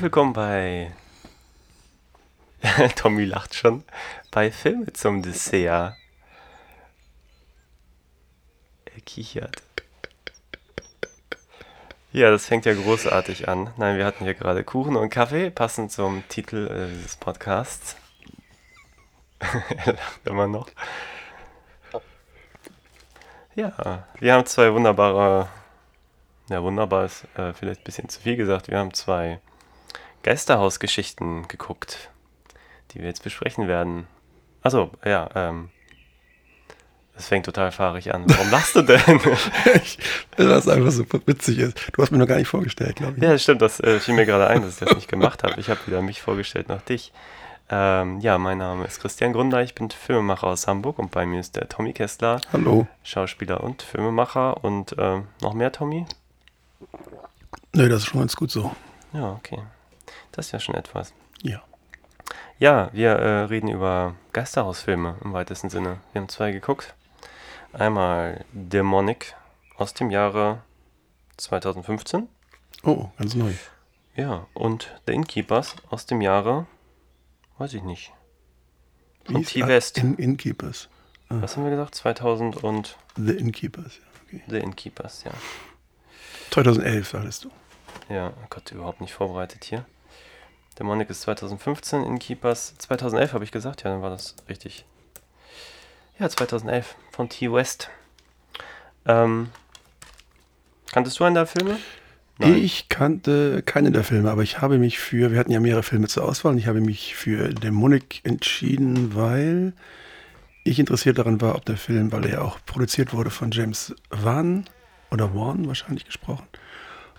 Herzlich willkommen bei. Tommy lacht schon. Bei Filme zum Dessert. Er kichert. Ja, das fängt ja großartig an. Nein, wir hatten hier gerade Kuchen und Kaffee, passend zum Titel äh, dieses Podcasts. er lacht immer noch. Ja, wir haben zwei wunderbare. Ja, wunderbar ist äh, vielleicht ein bisschen zu viel gesagt. Wir haben zwei Geisterhausgeschichten geguckt, die wir jetzt besprechen werden. Achso, ja, ähm. Das fängt total fahrig an. Warum lachst du denn? ich, es einfach so witzig ist. Du hast mir noch gar nicht vorgestellt, glaube ich. ja, stimmt, das äh, fiel mir gerade ein, dass ich das nicht gemacht habe. Ich habe wieder mich vorgestellt nach dich. Ähm, ja, mein Name ist Christian Grunder, ich bin Filmemacher aus Hamburg und bei mir ist der Tommy Kessler, Hallo. Schauspieler und Filmemacher und ähm, noch mehr Tommy? Nö, das ist schon ganz gut so. Ja, okay. Das ist ja schon etwas. Ja. Ja, wir äh, reden über Geisterhausfilme im weitesten Sinne. Wir haben zwei geguckt. Einmal Demonic aus dem Jahre 2015. Oh, ganz neu. Ja, und The Innkeepers aus dem Jahre, weiß ich nicht. Von T-West. ah, In, Innkeepers. Was haben wir gesagt? 2000 und The Innkeepers, ja. Okay. The Innkeepers, ja. 2011, sagtest du. Ja, Gott, überhaupt nicht vorbereitet hier. Demonic ist 2015, Innkeepers 2011 habe ich gesagt, ja, dann war das richtig. Ja, 2011 von T-West. Ähm, kanntest du einen der Filme? Ich kannte keine der Filme, aber ich habe mich für, wir hatten ja mehrere Filme zur Auswahl und ich habe mich für Demonic entschieden, weil ich interessiert daran war, ob der Film, weil er auch produziert wurde von James Wan oder Wan wahrscheinlich gesprochen,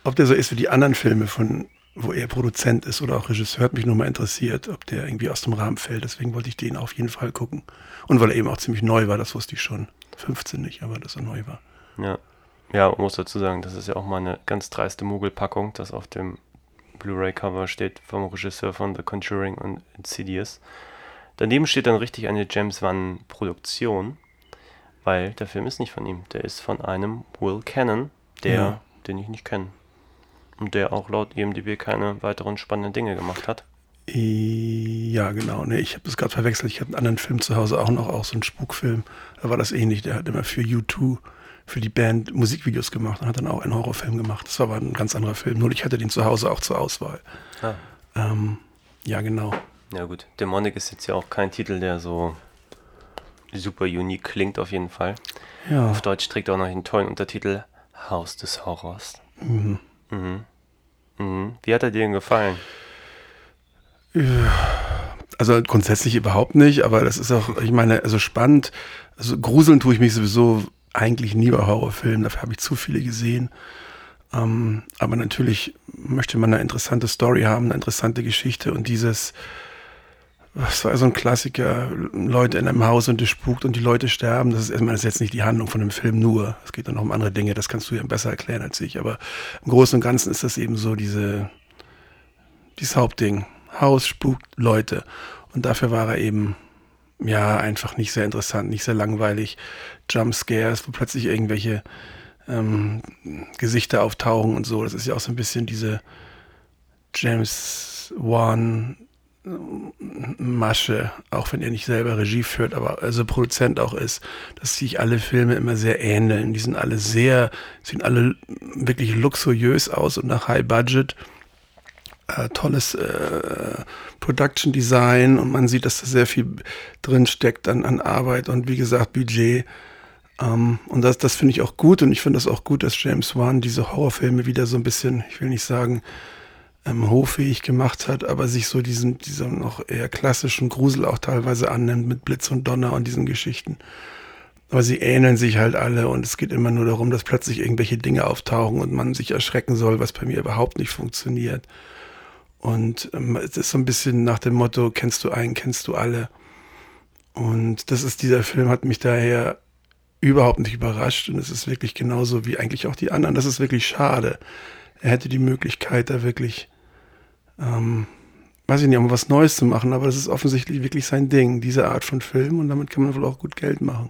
ob der so ist wie die anderen Filme von wo er Produzent ist oder auch Regisseur, hat mich nur mal interessiert, ob der irgendwie aus dem Rahmen fällt. Deswegen wollte ich den auf jeden Fall gucken. Und weil er eben auch ziemlich neu war, das wusste ich schon. 15 nicht, aber dass er neu war. Ja. Ja, man muss dazu sagen, das ist ja auch mal eine ganz dreiste Mogelpackung, das auf dem Blu-ray-Cover steht vom Regisseur von The Conjuring und Insidious. Daneben steht dann richtig eine James Wan-Produktion, weil der Film ist nicht von ihm. Der ist von einem Will Cannon, der, Ja. den ich nicht kenne. Und der auch laut IMDb keine weiteren spannenden Dinge gemacht hat. Ja, genau. Nee, ich habe das gerade verwechselt. Ich habe einen anderen Film zu Hause auch noch, auch so einen Spukfilm. Da war das ähnlich. Der hat immer für U2, für die Band Musikvideos gemacht und hat dann auch einen Horrorfilm gemacht. Das war aber ein ganz anderer Film. Nur ich hatte den zu Hause auch zur Auswahl. Ah. Ähm, ja, genau. Ja gut, Demonic ist jetzt ja auch kein Titel, der so super unique klingt auf jeden Fall. Ja, Auf Deutsch trägt er auch noch den tollen Untertitel Haus des Horrors. Mhm. Mhm. Wie hat er dir denn gefallen? also grundsätzlich überhaupt nicht, aber das ist auch, ich meine, also spannend. Also gruseln tue ich mich sowieso eigentlich nie bei Horrorfilmen. Dafür habe ich zu viele gesehen. Ähm, aber natürlich möchte man eine interessante Story haben, eine interessante Geschichte und dieses, was war so ein Klassiker, Leute in einem Haus und es spukt und die Leute sterben, das ist erstmal das ist jetzt nicht die Handlung von dem Film nur. Es geht dann noch um andere Dinge, das kannst du ja besser erklären als ich. Aber im Großen und Ganzen ist das eben so diese, dieses Hauptding. Haus spukt Leute. Und dafür war er eben, ja, einfach nicht sehr interessant, nicht sehr langweilig. Jumpscares, wo plötzlich irgendwelche ähm, Gesichter auftauchen und so. Das ist ja auch so ein bisschen diese James Wan Masche, auch wenn er nicht selber Regie führt, aber also Produzent auch ist, dass sich alle Filme immer sehr ähneln. Die sind alle sehr, sehen alle wirklich luxuriös aus und nach High Budget. Äh, tolles äh, Production Design und man sieht, dass da sehr viel drin steckt an, an Arbeit und wie gesagt Budget. Ähm, und das, das finde ich auch gut und ich finde das auch gut, dass James Wan diese Horrorfilme wieder so ein bisschen, ich will nicht sagen, ähm, hochfähig gemacht hat, aber sich so diesen, diesem noch eher klassischen Grusel auch teilweise annimmt mit Blitz und Donner und diesen Geschichten. Aber sie ähneln sich halt alle und es geht immer nur darum, dass plötzlich irgendwelche Dinge auftauchen und man sich erschrecken soll, was bei mir überhaupt nicht funktioniert. Und ähm, es ist so ein bisschen nach dem Motto, kennst du einen, kennst du alle. Und das ist, dieser Film hat mich daher überhaupt nicht überrascht und es ist wirklich genauso wie eigentlich auch die anderen. Das ist wirklich schade. er hätte die Möglichkeit, da wirklich, ähm, weiß ich nicht, um was Neues zu machen, aber das ist offensichtlich wirklich sein Ding, diese Art von Film und damit kann man wohl auch gut Geld machen.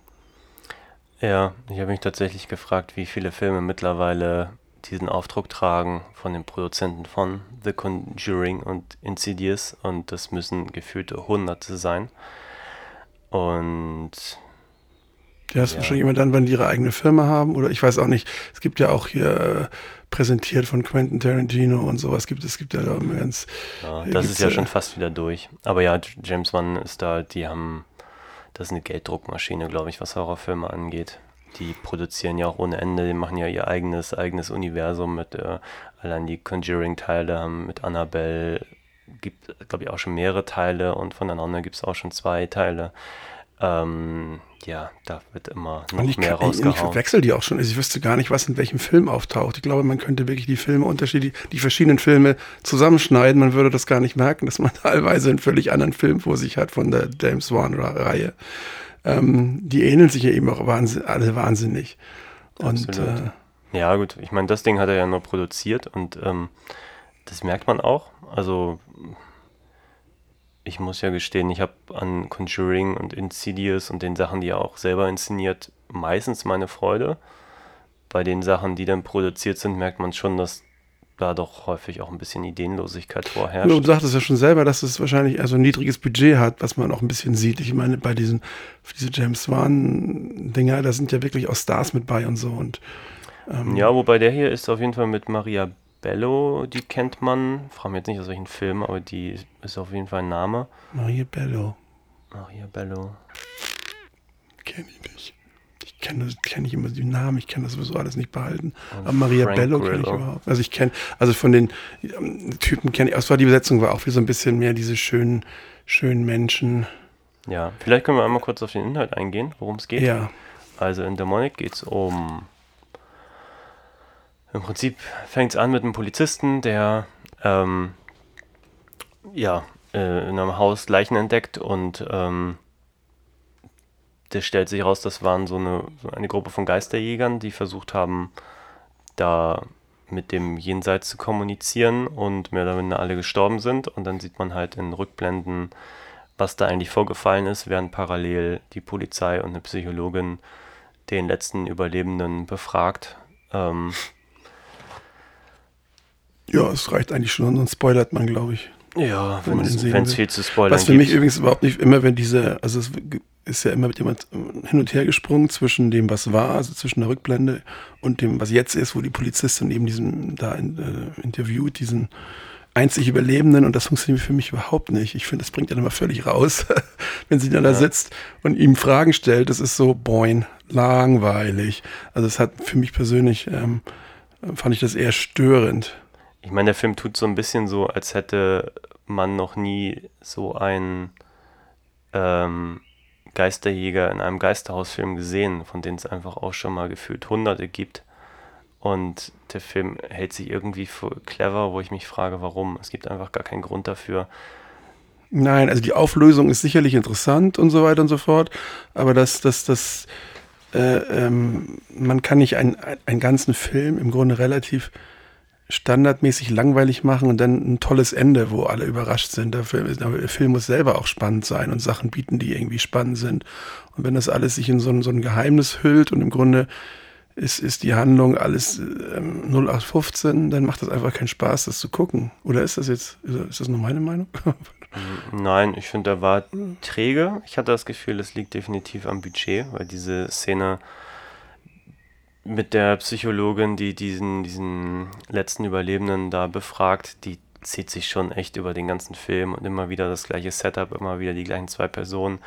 Ja, ich habe mich tatsächlich gefragt, wie viele Filme mittlerweile diesen Aufdruck tragen von den Produzenten von The Conjuring und Insidious und das müssen gefühlte Hunderte sein. Und ja, ist ja. wahrscheinlich immer dann, wenn die ihre eigene Firma haben oder ich weiß auch nicht. Es gibt ja auch hier äh, präsentiert von Quentin Tarantino und sowas. Gibt es gibt ja da ganz. Ja, das ist ja äh, schon fast wieder durch. Aber ja, James Wan ist da. Die haben, das ist eine Gelddruckmaschine, glaube ich, was Horrorfilme angeht. Die produzieren ja auch ohne Ende. Die machen ja ihr eigenes eigenes Universum mit äh, allein die Conjuring-Teile haben mit Annabelle gibt, glaube ich, auch schon mehrere Teile und voneinander gibt es auch schon zwei Teile. Ähm, ja, da wird immer noch ich mehr kann, rausgehauen. Ich verwechsel die auch schon. Also ich wüsste gar nicht, was in welchem Film auftaucht. Ich glaube, man könnte wirklich die Filme unterschiedlich, die verschiedenen Filme zusammenschneiden. Man würde das gar nicht merken, dass man teilweise einen völlig anderen Film vor sich hat von der James Wan-Reihe. Ähm, die ähneln sich ja eben auch wahnsinn, alle wahnsinnig. Und äh, ja, gut, ich meine, das Ding hat er ja nur produziert und ähm, das merkt man auch. Also ich muss ja gestehen, ich habe an Conjuring und Insidious und den Sachen, die er auch selber inszeniert, meistens meine Freude. Bei den Sachen, die dann produziert sind, merkt man schon, dass da doch häufig auch ein bisschen Ideenlosigkeit vorherrscht. Du sagtest ja schon selber, dass es wahrscheinlich also ein niedriges Budget hat, was man auch ein bisschen sieht. Ich meine, bei diesen diese James Wan-Dinger, da sind ja wirklich auch Stars mit bei und so. Und, ähm ja, wobei der hier ist auf jeden Fall mit Maria Bello, die kennt man. Frag mich jetzt nicht aus welchen Film, aber die ist auf jeden Fall ein Name. Maria Bello. Maria Bello. Kenne ich nicht. Ich kenne kenn ich immer die Namen, ich kann das sowieso alles nicht behalten. Und aber Maria Frank Bello kenne ich überhaupt. Also ich kenne, also von den ähm, Typen kenne ich, war die Besetzung war auch wie so ein bisschen mehr diese schönen, schönen Menschen. Ja, vielleicht können wir einmal kurz auf den Inhalt eingehen, worum es geht. Ja. Also in Demonic geht es um im Prinzip fängt es an mit einem Polizisten, der ähm, ja, äh, in einem Haus Leichen entdeckt und ähm, der stellt sich raus, das waren so eine, so eine Gruppe von Geisterjägern, die versucht haben, da mit dem Jenseits zu kommunizieren und mehr oder weniger alle gestorben sind. Und dann sieht man halt in Rückblenden, was da eigentlich vorgefallen ist, während parallel die Polizei und eine Psychologin den letzten Überlebenden befragt. Ähm, ja, es reicht eigentlich schon, sonst spoilert man, glaube ich. Ja, wenn es viel zu spoilern Was für gibt. mich übrigens überhaupt nicht immer, wenn diese, also es ist ja immer mit jemand hin und her gesprungen zwischen dem, was war, also zwischen der Rückblende und dem, was jetzt ist, wo die Polizistin eben diesen da in, äh, interviewt, diesen einzig Überlebenden und das funktioniert für mich überhaupt nicht. Ich finde, das bringt ja immer völlig raus, wenn sie dann ja. da sitzt und ihm Fragen stellt. Das ist so, boin, langweilig. Also es hat für mich persönlich, ähm, fand ich das eher störend. Ich meine, der Film tut so ein bisschen so, als hätte man noch nie so einen ähm, Geisterjäger in einem Geisterhausfilm gesehen, von denen es einfach auch schon mal gefühlt hunderte gibt. Und der Film hält sich irgendwie für clever, wo ich mich frage, warum. Es gibt einfach gar keinen Grund dafür. Nein, also die Auflösung ist sicherlich interessant und so weiter und so fort, aber das, das, das, äh, ähm, man kann nicht einen, einen ganzen Film im Grunde relativ standardmäßig langweilig machen und dann ein tolles Ende, wo alle überrascht sind. Der Film, der Film muss selber auch spannend sein und Sachen bieten, die irgendwie spannend sind. Und wenn das alles sich in so ein, so ein Geheimnis hüllt und im Grunde ist, ist die Handlung alles ähm, 0815, dann macht das einfach keinen Spaß, das zu gucken. Oder ist das jetzt, ist das nur meine Meinung? Nein, ich finde, er war träge. Ich hatte das Gefühl, es liegt definitiv am Budget, weil diese Szene mit der Psychologin, die diesen, diesen letzten Überlebenden da befragt, die zieht sich schon echt über den ganzen Film und immer wieder das gleiche Setup, immer wieder die gleichen zwei Personen,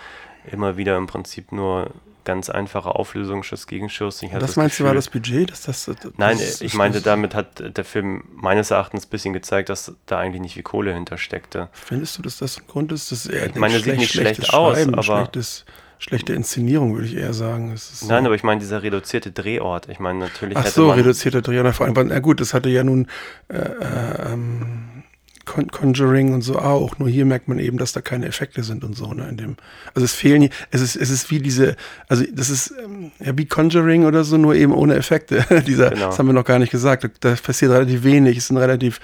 immer wieder im Prinzip nur ganz einfache Auflösung, Schuss gegen Schuss. das, das meinst Gefühl, du war das Budget? Dass das, das nein, das, ich meinte, damit hat der Film meines Erachtens ein bisschen gezeigt, dass da eigentlich nicht viel Kohle hintersteckte. Findest du, dass das ein Grund ist? Dass er ich meine, sieht nicht schlecht aus, aber schlechtes schlechte Inszenierung, würde ich eher sagen. Nein, so. aber ich meine, dieser reduzierte Drehort. Ich meine, natürlich. Ach so, reduzierter Drehort. Vor allem, na gut, das hatte ja nun äh, äh, ähm, Con Conjuring und so auch. Nur hier merkt man eben, dass da keine Effekte sind und so. Ne, in dem, also es fehlen, es ist, es ist wie diese, also das ist ähm, ja wie Conjuring oder so, nur eben ohne Effekte. Dieser, Genau. Das haben wir noch gar nicht gesagt. Da, da passiert relativ wenig. Es sind relativ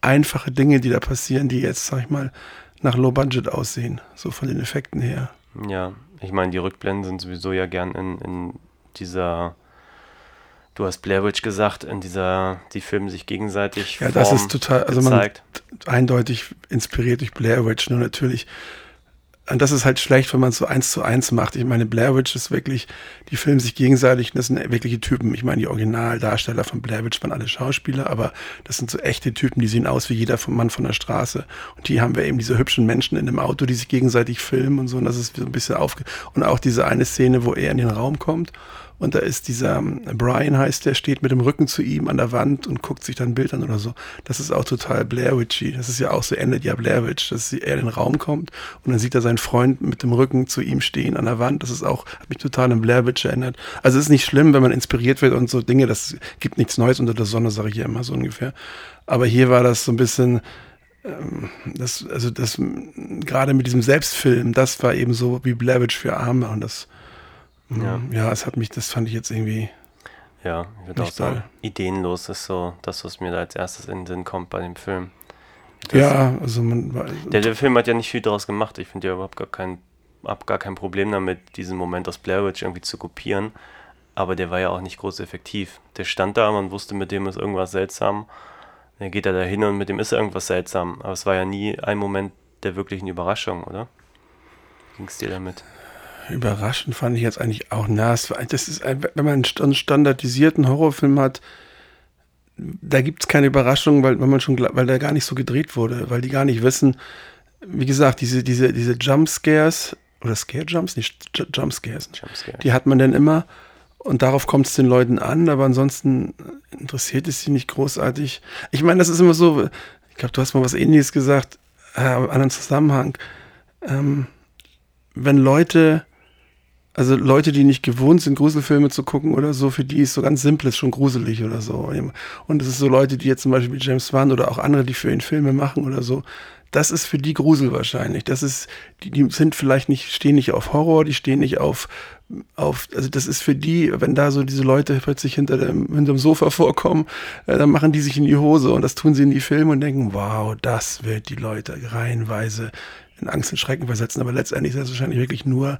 einfache Dinge, die da passieren, die jetzt, sag ich mal, nach Low Budget aussehen. So von den Effekten her. Ja, ich meine, die Rückblenden sind sowieso ja gern in, in dieser, du hast Blair Witch gesagt, in dieser, die filmen sich gegenseitig. Ja, das Form ist total, also man gezeigt. eindeutig inspiriert durch Blair Witch, nur natürlich. Und das ist halt schlecht, wenn man es so eins zu eins macht. Ich meine, Blair Witch ist wirklich, die filmen sich gegenseitig, das sind wirkliche Typen. Ich meine, die Originaldarsteller von Blair Witch waren alle Schauspieler, aber das sind so echte Typen, die sehen aus wie jeder Mann von der Straße. Und die haben wir eben diese hübschen Menschen in dem Auto, die sich gegenseitig filmen und so. Und das ist so ein bisschen aufge... Und auch diese eine Szene, wo er in den Raum kommt und da ist dieser ähm, Brian heißt der, steht mit dem Rücken zu ihm an der Wand und guckt sich dann Bild an oder so. Das ist auch total Blair Witchy. Das ist ja auch so endet ja Blair Witch, dass er in den Raum kommt und dann sieht er seinen Freund mit dem Rücken zu ihm stehen an der Wand. Das ist auch, hat mich total an Blair Witch erinnert. Also es ist nicht schlimm, wenn man inspiriert wird und so Dinge, das gibt nichts Neues unter der Sonne, sage ich ja immer so ungefähr. Aber hier war das so ein bisschen, ähm, das, also das, gerade mit diesem Selbstfilm, das war eben so wie Blair Witch für Arme und das, Ja. ja, ja, es hat mich, das fand ich jetzt irgendwie, Ja, ich würde auch sagen, ideenlos ist so das, was mir da als erstes in den Sinn kommt bei dem Film. Das- ja, also man war, Der, der Film hat ja nicht viel daraus gemacht. Ich finde ja überhaupt gar kein, hab gar kein Problem damit, diesen Moment aus Blair Witch irgendwie zu kopieren. Aber der war ja auch nicht groß effektiv. Der stand da, man wusste, mit dem ist irgendwas seltsam. Dann geht er da hin und mit dem ist irgendwas seltsam. Aber es war ja nie ein Moment der wirklichen Überraschung, oder? Ging es dir damit? Überraschend fand ich jetzt eigentlich auch, na, es war, das ist, wenn man einen st- einen standardisierten Horrorfilm hat, da gibt es keine Überraschung, weil, weil man schon, weil der gar nicht so gedreht wurde, weil die gar nicht wissen, wie gesagt, diese, diese, diese Jumpscares, oder Scare-Jumps, nicht Jumpscares, Jumpscare. die hat man dann immer und darauf kommt es den Leuten an, aber ansonsten interessiert es sie nicht großartig. Ich meine, das ist immer so, ich glaube, du hast mal was ähnliches gesagt, äh, aber in anderen Zusammenhang. Ähm, wenn Leute, also Leute, die nicht gewohnt sind, Gruselfilme zu gucken oder so, für die ist so ganz simples schon gruselig oder so. Und es ist so Leute, die jetzt zum Beispiel James Wan oder auch andere, die für ihn Filme machen oder so, das ist für die Grusel wahrscheinlich. Das ist, die, die sind vielleicht nicht, stehen nicht auf Horror, die stehen nicht auf, auf, also das ist für die, wenn da so diese Leute plötzlich hinter dem, hinter dem Sofa vorkommen, äh, dann machen die sich in die Hose und das tun sie in die Filme und denken, wow, das wird die Leute reihenweise in Angst und Schrecken versetzen. Aber letztendlich ist das wahrscheinlich wirklich nur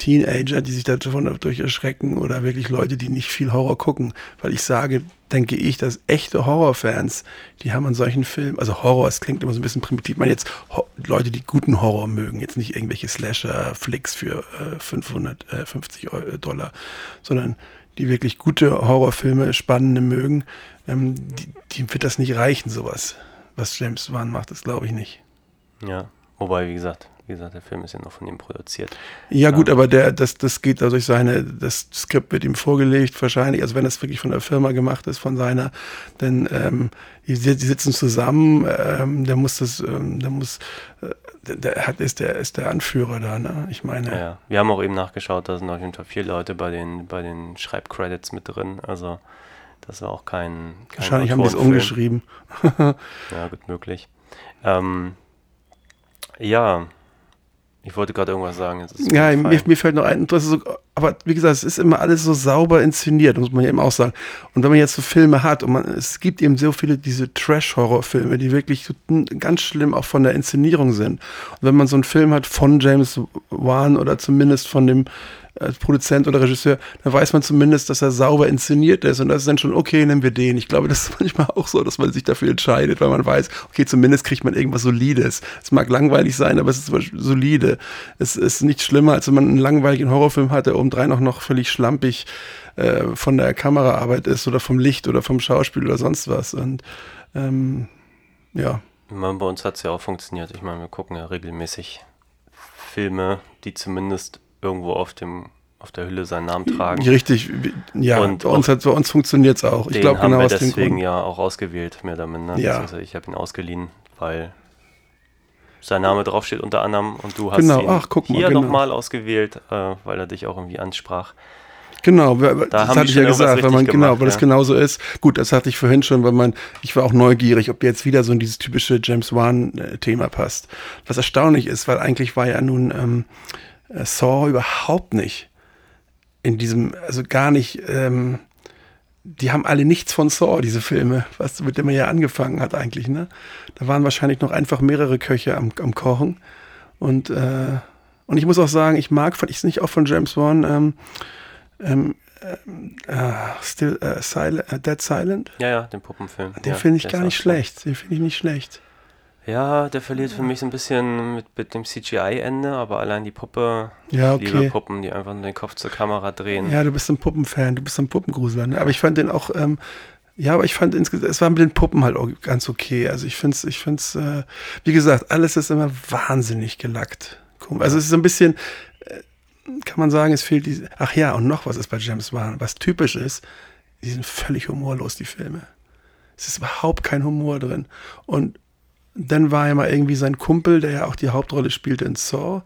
Teenager, die sich davon durch erschrecken oder wirklich Leute, die nicht viel Horror gucken. Weil ich sage, denke ich, dass echte Horrorfans, die haben an solchen Filmen, also Horror, es klingt immer so ein bisschen primitiv, man jetzt Ho Leute, die guten Horror mögen, jetzt nicht irgendwelche Slasher-Flicks für äh, 550 Euro, Dollar, sondern die wirklich gute Horrorfilme, spannende mögen, ähm, die, die wird das nicht reichen, sowas. Was James Wan macht, das glaube ich nicht. Ja, wobei, wie gesagt, wie gesagt, der Film ist ja noch von ihm produziert. Ja, gut, aber der, das, das geht da durch seine, das Skript wird ihm vorgelegt, wahrscheinlich, also wenn das wirklich von der Firma gemacht ist, von seiner, dann ähm, die, die sitzen zusammen, ähm, der muss das, ähm, der muss, äh, der, der hat, ist der, ist der Anführer da, ne? Ich meine. Ja, ja. Wir haben auch eben nachgeschaut, da sind auf jeden Fall vier Leute bei den, bei den Schreibcredits mit drin. Also das war auch kein. kein Wahrscheinlich haben die es umgeschrieben. Ja, gut möglich. Ähm, ja, ich wollte gerade irgendwas sagen. Ja, mir mir, fällt noch ein, das so, aber wie gesagt, es ist immer alles so sauber inszeniert, muss man ja eben auch sagen. Und wenn man jetzt so Filme hat und man, es gibt eben so viele diese Trash-Horror-Filme, die wirklich ganz schlimm auch von der Inszenierung sind. Und wenn man so einen Film hat von James Wan oder zumindest von dem äh, Produzent oder Regisseur, dann weiß man zumindest, dass er sauber inszeniert ist und das ist dann schon, okay, nehmen wir den. Ich glaube, das ist manchmal auch so, dass man sich dafür entscheidet, weil man weiß, okay, zumindest kriegt man irgendwas Solides. Es mag langweilig sein, aber es ist solide. Es ist nicht schlimmer, als wenn man einen langweiligen Horrorfilm hat, der obendrein auch noch völlig schlampig äh, von der Kameraarbeit ist oder vom Licht oder vom Schauspiel oder sonst was. Und ähm, ja. Meine, bei uns hat es ja auch funktioniert. Ich meine, wir gucken ja regelmäßig Filme, die zumindest irgendwo auf dem auf der Hülle seinen Namen tragen. Richtig, ja, Und bei uns, hat, bei uns funktioniert es auch. Ich glaube genau wir aus dem deswegen Grund. ja auch ausgewählt, mehr oder minder. Ja. Ich habe ihn ausgeliehen, weil sein Name draufsteht unter anderem und du hast Genau, ihn ach, guck mal, hier genau. nochmal ausgewählt, äh, weil er dich auch irgendwie ansprach. Genau, wer- das hatte ich ja gesagt, weil man genau, gemacht, weil das ja. genauso ist. Gut, das hatte ich vorhin schon, weil man, ich war auch neugierig, ob jetzt wieder so in dieses typische James Wan-Thema passt. Was erstaunlich ist, weil eigentlich war ja nun ähm, äh, Saw überhaupt nicht in diesem, also gar nicht, ähm, die haben alle nichts von Saw, diese Filme, was mit dem er ja angefangen hat eigentlich, ne? Da waren wahrscheinlich noch einfach mehrere Köche am, am Kochen. Und, äh, und ich muss auch sagen, ich mag von, ich nicht auch von James Wan, ähm, ähm, ähm, äh, Still äh, Silent, äh, Dead Silent. Ja, ja, den Puppenfilm. Den ja, finde ich gar nicht schlecht. Den finde ich nicht schlecht. Ja, der verliert für mich so ein bisschen mit, mit dem CGI-Ende, aber allein die Puppe, Ja, ich liebe okay. Puppen, die einfach nur den Kopf zur Kamera drehen. Ja, du bist ein Puppenfan, du bist ein Puppengrusler. Ne? Aber ich fand den auch, ähm, ja, aber ich fand insgesamt, es war mit den Puppen halt auch ganz okay. Also ich finde es, ich finde es, äh, wie gesagt, alles ist immer wahnsinnig gelackt. Also es ist so ein bisschen, äh, kann man sagen, es fehlt diese, ach ja, und noch was ist bei James Wan, was typisch ist, die sind völlig humorlos, die Filme. Es ist überhaupt kein Humor drin. Und dann war ja mal irgendwie sein Kumpel, der ja auch die Hauptrolle spielte in Saw.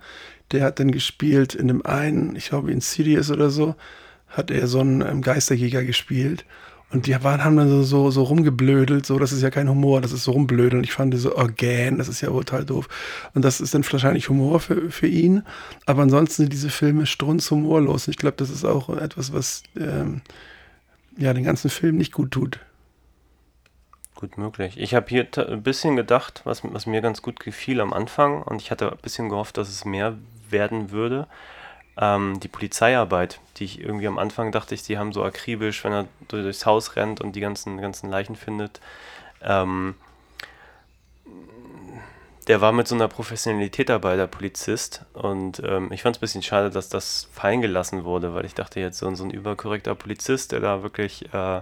Der hat dann gespielt in dem einen, ich glaube in Insidious oder so, hat er so einen ähm, Geisterjäger gespielt. Und die waren, haben dann so, so, so rumgeblödelt, so, das ist ja kein Humor, das ist so rumblödeln. Und ich fand so, organ, das ist ja total doof. Und das ist dann wahrscheinlich Humor für, für ihn. Aber ansonsten sind diese Filme strunzhumorlos. Und ich glaube, das ist auch etwas, was ähm, ja den ganzen Film nicht gut tut. Gut möglich. Ich habe hier ein bisschen gedacht, was, was mir ganz gut gefiel am Anfang und ich hatte ein bisschen gehofft, dass es mehr werden würde. Ähm, die Polizeiarbeit, die ich irgendwie am Anfang dachte ich, die haben so akribisch, wenn er durch- durchs Haus rennt und die ganzen, ganzen Leichen findet. Ähm, der war mit so einer Professionalität dabei, der Polizist. Und ähm, ich fand es ein bisschen schade, dass das fallen gelassen wurde, weil ich dachte jetzt so, so ein überkorrekter Polizist, der da wirklich äh,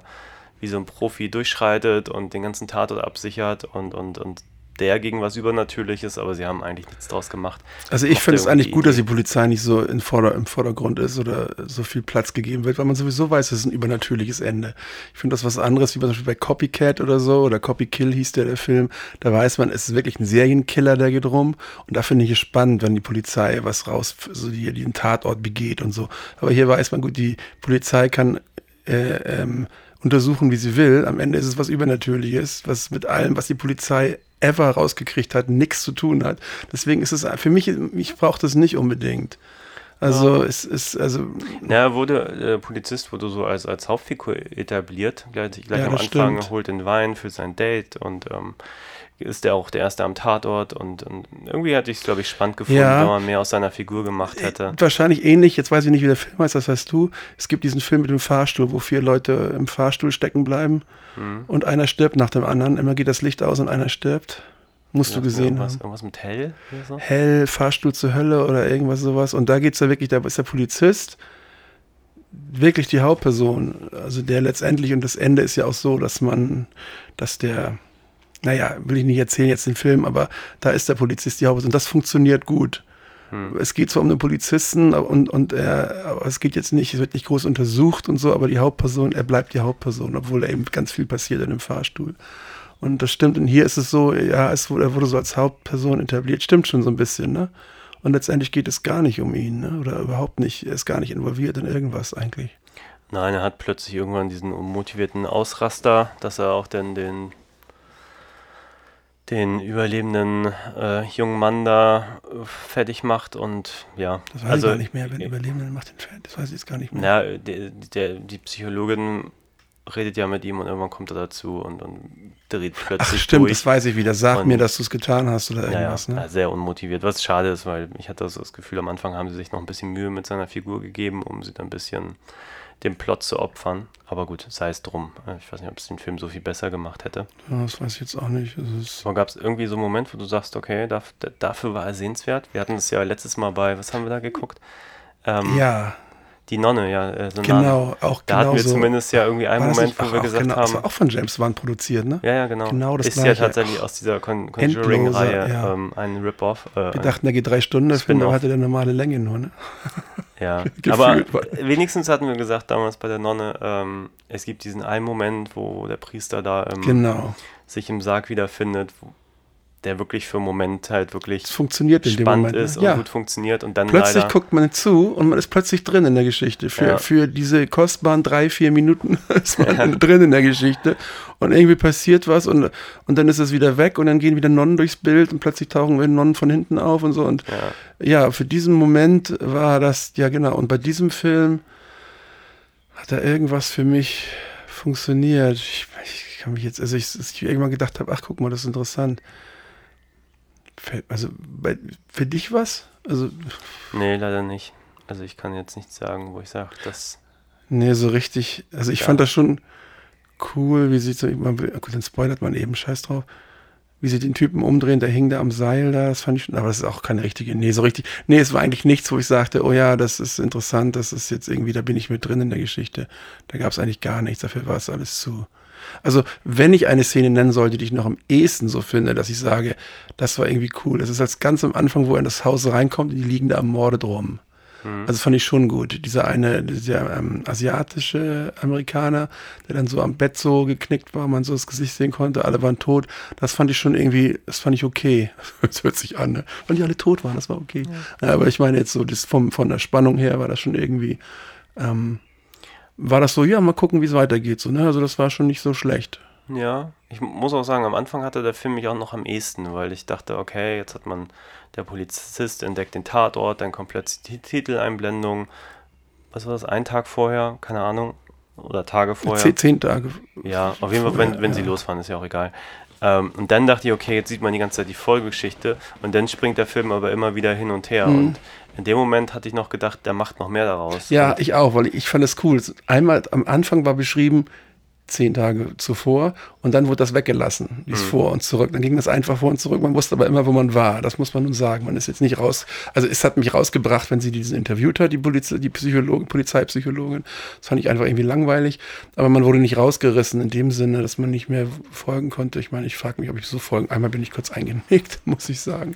wie so ein Profi durchschreitet und den ganzen Tatort absichert und, und, und der gegen was Übernatürliches, aber sie haben eigentlich nichts draus gemacht. Also ich finde es eigentlich gut, dass die. Polizei nicht so im Vordergrund ist oder so viel Platz gegeben wird, weil man sowieso weiß, es ist ein übernatürliches Ende. Ich finde das was anderes, wie zum Beispiel bei Copycat oder so, oder Copy Kill hieß der, der Film. Da weiß man, es ist wirklich ein Serienkiller, der geht rum. Und da finde ich es spannend, wenn die Polizei was raus, so die, einen Tatort begeht und so. Aber hier weiß man gut, die Polizei kann äh, ähm, untersuchen, wie sie will. Am Ende ist es was Übernatürliches, was mit allem, was die Polizei ever rausgekriegt hat, nichts zu tun hat. Deswegen ist es für mich, ich brauche das nicht unbedingt. Also es ist, also Ja, wurde, der Polizist wurde so als, als Hauptfigur etabliert. Gleich, gleich Ja, am Anfang stimmt. holt den Wein für sein Date und ähm, ist er auch der Erste am Tatort. Und, und irgendwie hatte ich es, glaube ich, spannend gefunden, Ja. wenn man mehr aus seiner Figur gemacht hätte. wahrscheinlich ähnlich, jetzt weiß ich nicht, wie der Film heißt, das weißt du. Es gibt diesen Film mit dem Fahrstuhl, wo vier Leute im Fahrstuhl stecken bleiben Mhm. und einer stirbt nach dem anderen. Immer geht das Licht aus und einer stirbt. Musst du gesehen irgendwas, haben. irgendwas mit Hell oder so? Hell, Fahrstuhl zur Hölle oder irgendwas sowas. Und da geht es ja wirklich, da ist der Polizist wirklich die Hauptperson. Also der letztendlich, und das Ende ist ja auch so, dass man, dass der, naja, will ich nicht erzählen jetzt den Film, aber da ist der Polizist die Hauptperson. Und das funktioniert gut. Es geht zwar um den Polizisten und, und er, aber es geht jetzt nicht, es wird nicht groß untersucht und so, aber die Hauptperson, er bleibt die Hauptperson, obwohl da eben ganz viel passiert in dem Fahrstuhl. Und das stimmt. Und hier ist es so, ja, es wurde, er wurde so als Hauptperson etabliert. Stimmt schon so ein bisschen, ne? Und letztendlich geht es gar nicht um ihn, ne? Oder überhaupt nicht. Er ist gar nicht involviert in irgendwas eigentlich. Nein, er hat plötzlich irgendwann diesen unmotivierten Ausraster, dass er auch dann den, den überlebenden äh, jungen Mann da äh, fertig macht und ja. Das weiß also, ich gar nicht mehr. Wenn Überlebende macht den Fan. Das weiß ich jetzt gar nicht mehr. Ja, der, der, die Psychologin redet ja mit ihm und irgendwann kommt er dazu und, und dreht plötzlich Ach stimmt, durch. das weiß ich wieder. Sag Und- mir, dass du es getan hast oder irgendwas, ja, ne? sehr unmotiviert, was schade ist, weil ich hatte so das Gefühl, am Anfang haben sie sich noch ein bisschen Mühe mit seiner Figur gegeben, um sie dann ein bisschen dem Plot zu opfern. Aber gut, sei es drum. Äh, Ich weiß nicht, ob es den Film so viel besser gemacht hätte. Ja, das weiß ich jetzt auch nicht. Aber gab es irgendwie so einen Moment, wo du sagst, okay, dafür war er sehenswert? Wir hatten es ja letztes Mal bei, was haben wir da geguckt? Ähm, ja, Die Nonne, ja. Äh, so genau. Auch Da hatten genau wir so. zumindest ja irgendwie einen das Moment, nicht- wo ach, wir gesagt genau, Das haben, war auch von James Wan produziert, ne? Ja, ja, genau. Genau das ist ja Gleiche. tatsächlich aus dieser Con Conjuring-Reihe ja. ähm, ein Rip-Off. Äh, Wir dachten, der geht drei Stunden, der Film, hatte der normale Länge nur, ne? ja. Aber wenigstens hatten wir gesagt damals bei der Nonne, ähm, es gibt diesen einen Moment, wo der Priester da ähm, Genau. sich im Sarg wiederfindet, wo, der wirklich für einen Moment halt wirklich Es funktioniert spannend Moment. ne? ist und ja. gut funktioniert und dann Plötzlich guckt man zu und man ist plötzlich drin in der Geschichte. Für, Ja. für diese kostbaren drei, vier Minuten ist man drin in der Geschichte und irgendwie passiert was und, und dann ist es wieder weg und dann gehen wieder Nonnen durchs Bild und plötzlich tauchen wir Nonnen von hinten auf und so. Und ja, für diesen Moment war das, ja genau, und bei diesem Film hat da irgendwas für mich funktioniert. Ich, ich kann mich jetzt, also ich, ich irgendwann gedacht habe, ach guck mal, das ist interessant. Also bei, für dich was? Also nee, leider nicht. Also ich kann jetzt nicht sagen, wo ich sage, das Nee, so richtig. Also ich Ja. fand das schon cool, wie sie so, man, will- gut, dann spoilert man eben, scheiß drauf. Wie sie den Typen umdrehen, der hing da am Seil da, das fand ich schon, aber das ist auch keine richtige, nee, so richtig, nee, es war eigentlich nichts, wo ich sagte, oh ja, das ist interessant, das ist jetzt irgendwie, da bin ich mit drin in der Geschichte. Da gab es eigentlich gar nichts, dafür war es alles zu. Also, wenn ich eine Szene nennen sollte, die ich noch am ehesten so finde, dass ich sage, das war irgendwie cool, das ist als ganz am Anfang, wo er in das Haus reinkommt und die liegen da ermordet rum. Also das fand ich schon gut. Dieser eine, dieser ähm, asiatische Amerikaner, der dann so am Bett so geknickt war, man so das Gesicht sehen konnte, alle waren tot. Das fand ich schon irgendwie, das fand ich okay. Das hört sich an, ne? Weil die alle tot waren, das war okay. Ja, aber ich meine jetzt so, das vom, von der Spannung her war das schon irgendwie, ähm, war das so, ja, mal gucken, wie es weitergeht. So, ne? Also das war schon nicht so schlecht. Ja, ich muss auch sagen, am Anfang hatte der Film mich auch noch am ehesten, weil ich dachte, okay, jetzt hat man, der Polizist entdeckt den Tatort, dann plötzlich die Titeleinblendung. Was war das, ein Tag vorher? Keine Ahnung. Oder Tage vorher. Zehn, zehn Tage. Ja, auf jeden Fall, wenn, wenn sie losfahren, ist ja auch egal. Ähm, und dann dachte ich, okay, jetzt sieht man die ganze Zeit die Folgegeschichte und dann springt der Film aber immer wieder hin und her. Und in dem Moment hatte ich noch gedacht, der macht noch mehr daraus. Ja, ich auch, weil ich fand es cool. Einmal am Anfang war beschrieben, zehn Tage zuvor und dann wurde das weggelassen, dieses vor und zurück. Dann ging das einfach vor und zurück. Man wusste aber immer, wo man war. Das muss man nun sagen. Man ist jetzt nicht raus. Also es hat mich rausgebracht, wenn sie diesen interviewt hat, die, Poliz die Psychologin, Polizeipsychologin. Das fand ich einfach irgendwie langweilig. Aber man wurde nicht rausgerissen in dem Sinne, dass man nicht mehr folgen konnte. Ich meine, ich frage mich, ob ich so folgen. Einmal bin ich kurz eingenickt, muss ich sagen.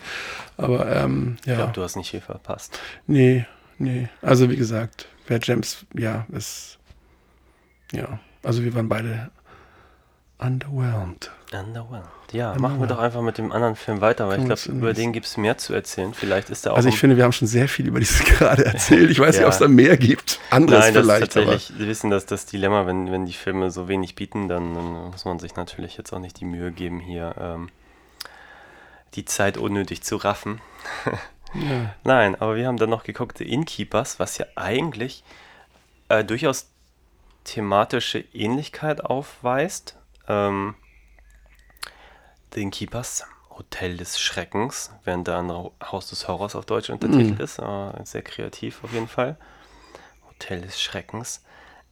Aber ähm, ja. ich glaube, du hast nicht viel verpasst. Nee, nee. Also wie gesagt, wer James, ja, ist. Ja, also wir waren beide underwhelmed. Underwhelmed. Ja, machen wir doch einfach mit dem anderen Film weiter, weil ich Kommen wir glaube, über den gibt es mehr zu erzählen. Vielleicht ist er auch. Also ich finde, wir haben schon sehr viel über dieses gerade erzählt. Ich weiß nicht, Ja. ob es da mehr gibt. Anderes Nein, das ist vielleicht. tatsächlich, Sie wissen, dass das Dilemma, wenn, wenn die Filme so wenig bieten, dann, dann muss man sich natürlich jetzt auch nicht die Mühe geben, hier ähm, die Zeit unnötig zu raffen. Aber, ja. Nein, aber wir haben dann noch geguckt, The Innkeepers, was ja eigentlich äh, durchaus thematische Ähnlichkeit aufweist. Ähm, The Innkeepers, Hotel des Schreckens, während der andere Haus des Horrors auf Deutsch untertitelt ist. Äh, sehr kreativ auf jeden Fall. Hotel des Schreckens.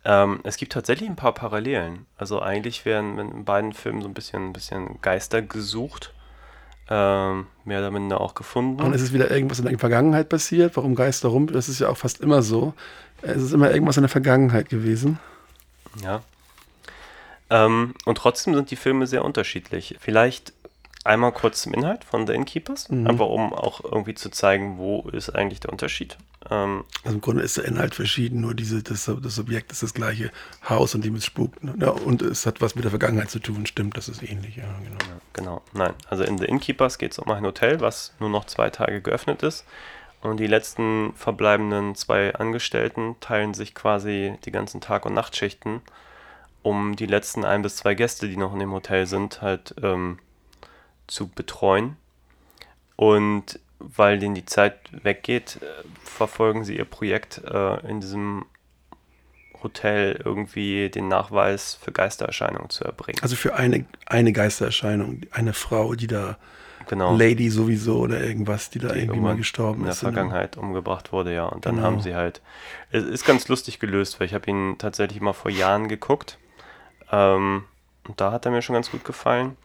Ähm, es gibt tatsächlich ein paar Parallelen. Also eigentlich werden in beiden Filmen so ein bisschen, ein bisschen Geister gesucht. Ähm, mehr oder minder auch gefunden. Und es ist wieder irgendwas in der Vergangenheit passiert. Warum Geister rum? Das ist ja auch fast immer so. Es ist immer irgendwas in der Vergangenheit gewesen. Ja. Ähm, und trotzdem sind die Filme sehr unterschiedlich. Vielleicht einmal kurz zum Inhalt von The Innkeepers, einfach um auch irgendwie zu zeigen, wo ist eigentlich der Unterschied. Ähm, Also im Grunde ist der Inhalt verschieden, nur diese, das, das Objekt ist das gleiche Haus, in dem es spukt. Ne? Ja, und es hat was mit der Vergangenheit zu tun, stimmt, das ist ähnlich, ja, genau. genau, nein. Also in The Innkeepers geht es um ein Hotel, was nur noch zwei Tage geöffnet ist. Und die letzten verbleibenden zwei Angestellten teilen sich quasi die ganzen Tag- und Nachtschichten, um die letzten ein bis zwei Gäste, die noch in dem Hotel sind, halt ähm, zu betreuen. Und weil denen die Zeit weggeht, äh, verfolgen sie ihr Projekt äh, in diesem Hotel irgendwie den Nachweis für Geistererscheinungen zu erbringen. Also für eine, eine Geistererscheinung, eine Frau, die da, genau. Lady sowieso oder irgendwas, die da die irgendwie mal gestorben in der ist. in einem- Vergangenheit umgebracht wurde, ja. Und dann Genau. haben sie halt. Es ist ganz lustig gelöst, weil ich habe ihn tatsächlich mal vor Jahren geguckt. Ähm, und da hat er mir schon ganz gut gefallen.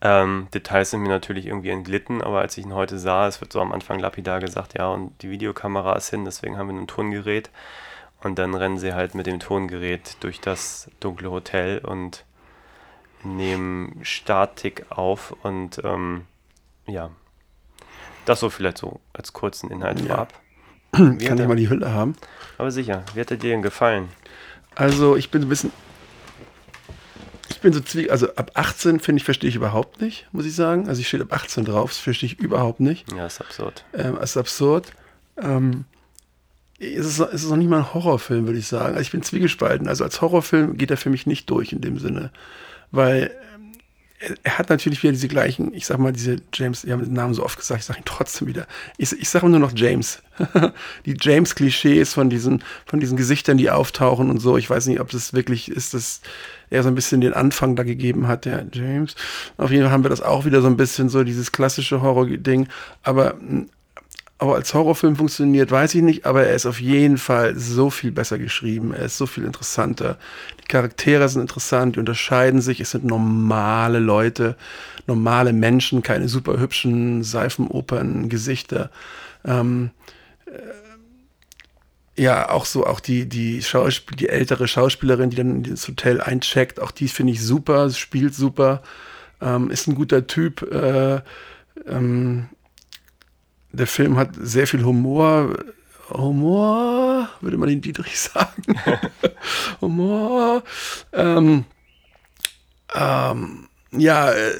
Ähm, Details sind mir natürlich irgendwie entglitten, aber als ich ihn heute sah, es wird so am Anfang lapidar gesagt, ja, und die Videokamera ist hin, deswegen haben wir ein Tongerät. Und dann rennen sie halt mit dem Tongerät durch das dunkle Hotel und nehmen Statik auf und ähm, ja, das so vielleicht so als kurzen Inhalt Ja. vorab. Kann ich mal die Hülle haben? aber sicher, wie hat er dir denn gefallen? Also ich bin ein bisschen. Ich bin so zwie also ab 18 finde ich, verstehe ich überhaupt nicht, muss ich sagen. Also ich stehe ab 18 drauf, das verstehe ich überhaupt nicht. Ja, ist absurd. Ähm, es ist absurd. Ähm, es ist, es ist noch nicht mal ein Horrorfilm, würde ich sagen. Also ich bin zwiegespalten. Also als Horrorfilm geht er für mich nicht durch in dem Sinne. Weil ähm, er, hat natürlich wieder diese gleichen, ich sag mal, diese James, ich habe den Namen so oft gesagt, ich sage ihn trotzdem wieder. Ich, ich sage nur noch James. die James-Klischees von diesen, von diesen Gesichtern, die auftauchen und so. Ich weiß nicht, ob das wirklich ist, dass er so ein bisschen den Anfang da gegeben hat, der James. Auf jeden Fall haben wir das auch wieder so ein bisschen so, dieses klassische Horror-Ding. Aber aber als Horrorfilm funktioniert, weiß ich nicht, aber er ist auf jeden Fall so viel besser geschrieben. Er ist so viel interessanter. Die Charaktere sind interessant, die unterscheiden sich. Es sind normale Leute, normale Menschen, keine super hübschen Seifenopern-Gesichter. Ähm, äh, ja, auch so, auch die, die, Schauspiel die ältere Schauspielerin, die dann ins Hotel eincheckt, auch die finde ich super, spielt super, ähm, ist ein guter Typ. Äh, ähm, der Film hat sehr viel Humor. Humor, würde man den Dietrich sagen. Humor. Ähm, ähm, ja, äh,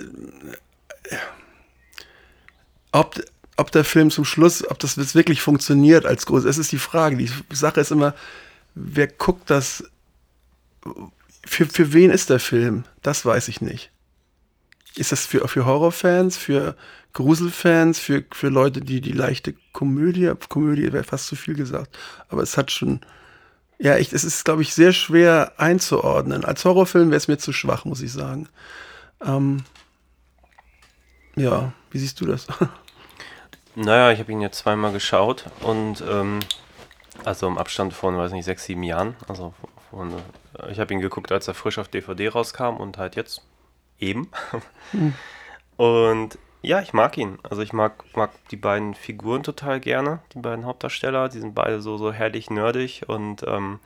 ob, ob der Film zum Schluss, ob das wirklich funktioniert als groß, es ist die Frage. Die Sache ist immer, wer guckt das, für, für wen ist der Film? Das weiß ich nicht. Ist das für, für Horrorfans, für Gruselfans, für, für Leute, die die leichte Komödie, Komödie wäre fast zu viel gesagt, aber es hat schon, ja, ich, es ist, glaube ich, sehr schwer einzuordnen. Als Horrorfilm wäre es mir zu schwach, muss ich sagen. Ähm, ja, wie siehst du das? Naja, ich habe ihn jetzt zweimal geschaut und ähm, also im Abstand von, weiß nicht, sechs, sieben Jahren. Also von, ich habe ihn geguckt, als er frisch auf DVD rauskam und halt jetzt eben. Hm. Und ja, ich mag ihn. Also ich mag, mag die beiden Figuren total gerne, die beiden Hauptdarsteller. Die sind beide so, so herrlich nerdig und ähm,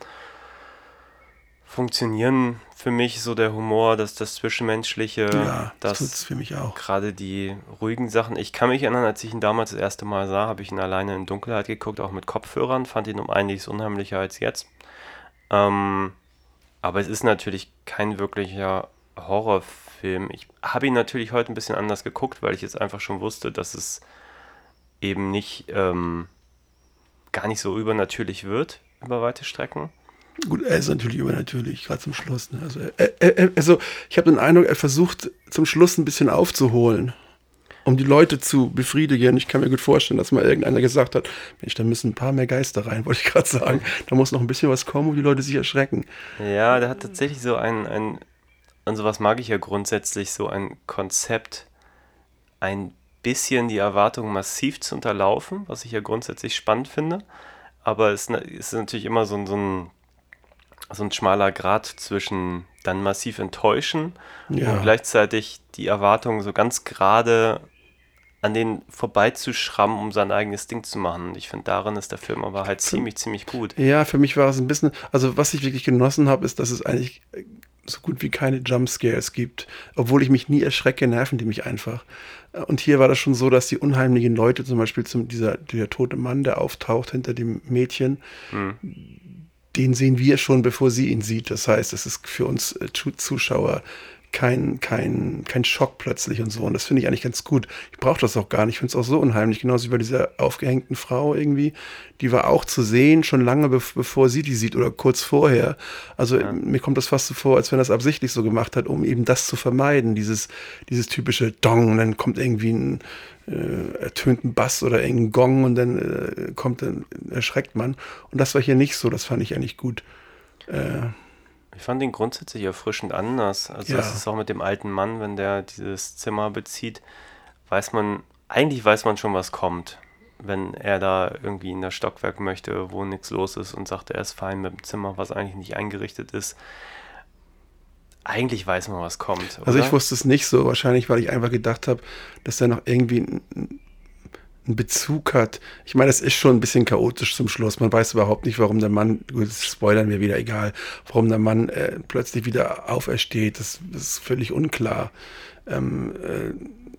funktionieren für mich so der Humor, dass das Zwischenmenschliche, ja, das, das für mich auch. Gerade die ruhigen Sachen. Ich kann mich erinnern, als ich ihn damals das erste Mal sah, habe ich ihn alleine in Dunkelheit geguckt, auch mit Kopfhörern, fand ihn um einiges unheimlicher als jetzt. Ähm, aber es ist natürlich kein wirklicher Horrorfilm Film. Ich habe ihn natürlich heute ein bisschen anders geguckt, weil ich jetzt einfach schon wusste, dass es eben nicht ähm, gar nicht so übernatürlich wird über weite Strecken. Gut, er ist natürlich übernatürlich, gerade zum Schluss. Ne? Also, er, er, also ich habe den Eindruck, er versucht zum Schluss ein bisschen aufzuholen, um die Leute zu befriedigen. Ich kann mir gut vorstellen, dass mal irgendeiner gesagt hat, Mensch, da müssen ein paar mehr Geister rein, wollte ich gerade sagen. Da muss noch ein bisschen was kommen, wo die Leute sich erschrecken. Ja, der hat tatsächlich so ein, ein und sowas mag ich ja grundsätzlich, so ein Konzept ein bisschen die Erwartungen massiv zu unterlaufen, was ich ja grundsätzlich spannend finde. Aber es ist natürlich immer so ein, so ein, so ein schmaler Grad zwischen dann massiv enttäuschen ja. und gleichzeitig die Erwartungen so ganz gerade an denen vorbeizuschrammen, um sein eigenes Ding zu machen. Und ich finde, darin ist der Film aber halt ziemlich, ziemlich gut. Ja, für mich war es ein bisschen, also was ich wirklich genossen habe, ist, dass es eigentlich so gut wie keine Jumpscares gibt. Obwohl ich mich nie erschrecke, nerven die mich einfach. Und hier war das schon so, dass die unheimlichen Leute, zum Beispiel zum, dieser, der tote Mann, der auftaucht hinter dem Mädchen, mhm. den sehen wir schon, bevor sie ihn sieht. Das heißt, es ist für uns äh, Zuschauer kein, kein, kein Schock plötzlich und so. Und das finde ich eigentlich ganz gut. Ich brauche das auch gar nicht. Ich finde es auch so unheimlich. Genauso wie bei dieser aufgehängten Frau irgendwie. Die war auch zu sehen, schon lange be bevor sie die sieht oder kurz vorher. Also ja. mir kommt das fast so vor, als wenn das absichtlich so gemacht hat, um eben das zu vermeiden. Dieses, dieses typische Dong. Und dann kommt irgendwie ein äh, ertönten Bass oder irgendein Gong und dann äh, kommt, dann erschreckt man. Und das war hier nicht so. Das fand ich eigentlich gut. Äh, ich fand ihn grundsätzlich erfrischend anders. Also ja. das ist auch mit dem alten Mann, wenn der dieses Zimmer bezieht, weiß man, eigentlich weiß man schon, was kommt. Wenn er da irgendwie in das Stockwerk möchte, wo nichts los ist und sagt, er ist fein mit dem Zimmer, was eigentlich nicht eingerichtet ist. Eigentlich weiß man, was kommt. Oder? Also ich wusste es nicht so, wahrscheinlich, weil ich einfach gedacht habe, dass er noch irgendwie einen Bezug hat. Ich meine, es ist schon ein bisschen chaotisch zum Schluss. Man weiß überhaupt nicht, warum der Mann, gut, das spoilern wir wieder, egal, warum der Mann äh, plötzlich wieder aufersteht. Das, das ist völlig unklar. Ähm, äh,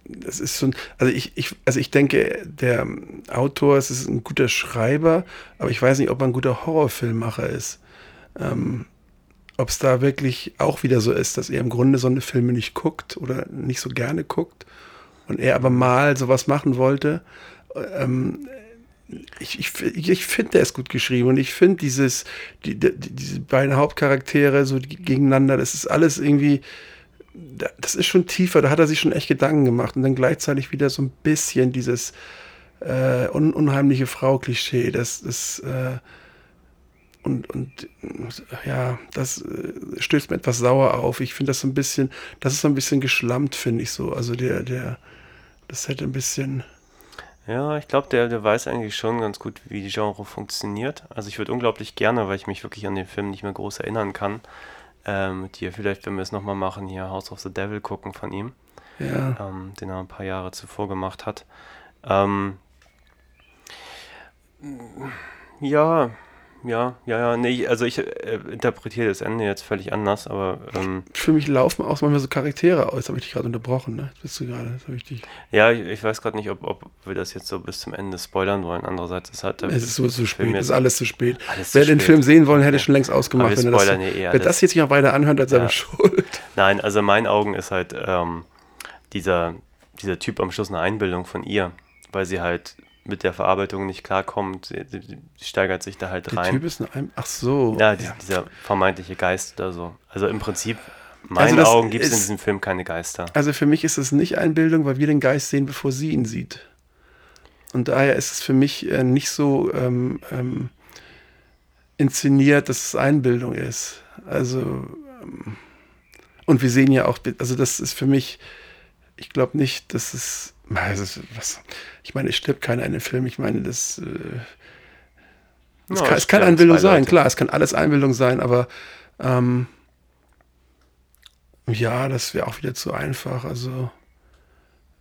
das ist so also ich, ich, also ich denke, der Autor, es ist ein guter Schreiber, aber ich weiß nicht, ob er ein guter Horrorfilmmacher ist. Ähm, ob es da wirklich auch wieder so ist, dass er im Grunde so eine Filme nicht guckt oder nicht so gerne guckt und er aber mal sowas machen wollte. Ähm, ich, ich, ich finde, der ist gut geschrieben und ich finde dieses, die, die, diese beiden Hauptcharaktere so gegeneinander, das ist alles irgendwie, das ist schon tiefer, da hat er sich schon echt Gedanken gemacht und dann gleichzeitig wieder so ein bisschen dieses äh, un, unheimliche Frau-Klischee, das, das äh, und, und ja, das äh, stößt mir etwas sauer auf. Ich finde das so ein bisschen, das ist so ein bisschen geschlammt, finde ich so. Also der, der, das hätte ein bisschen. Ja, ich glaube, der, der weiß eigentlich schon ganz gut, wie die Genre funktioniert. Also ich würde unglaublich gerne, weil ich mich wirklich an den Film nicht mehr groß erinnern kann, ähm, dir vielleicht, wenn wir es nochmal machen, hier House of the Devil gucken von ihm. Ja. Ähm, den er ein paar Jahre zuvor gemacht hat. Ähm, ja, ja, ja, ja, nee, also ich äh, interpretiere das Ende jetzt völlig anders, aber. Ähm, Für mich laufen auch manchmal so Charaktere aus. Habe ich dich gerade unterbrochen, ne? Jetzt bist du gerade, das habe ich dich. Ja, ich, ich weiß gerade nicht, ob, ob wir das jetzt so bis zum Ende spoilern wollen. Andererseits ist halt. Es ist so zu spät, es ist alles zu spät. Alles Wer zu den spät. Film sehen wollen, hätte Ja. schon längst ausgemacht. Wenn das, ja eh wer alles. das jetzt nicht noch weiter anhört, hat selber Ja. Schuld. Nein, also in meinen Augen ist halt ähm, dieser, dieser Typ am Schluss eine Einbildung von ihr, weil sie halt mit der Verarbeitung nicht klarkommt. Steigert sich da halt Der rein. Typ ist ein. Ach so. ja, die, dieser vermeintliche Geist oder so. Also im Prinzip, in meinen das Augen gibt es in diesem Film keine Geister. Also für mich ist es nicht Einbildung, weil wir den Geist sehen, bevor sie ihn sieht. Und daher ist es für mich äh, nicht so ähm, ähm, inszeniert, dass es Einbildung ist. Also ähm, und wir sehen ja auch, also das ist für mich, ich glaube nicht, dass es, was, ich meine, es stirbt keiner in dem Film. Ich meine, das, äh, es Ja, kann, es kann Einbildung sein, Leute. klar, es kann alles Einbildung sein, aber ähm, ja, das wäre auch wieder zu einfach. Also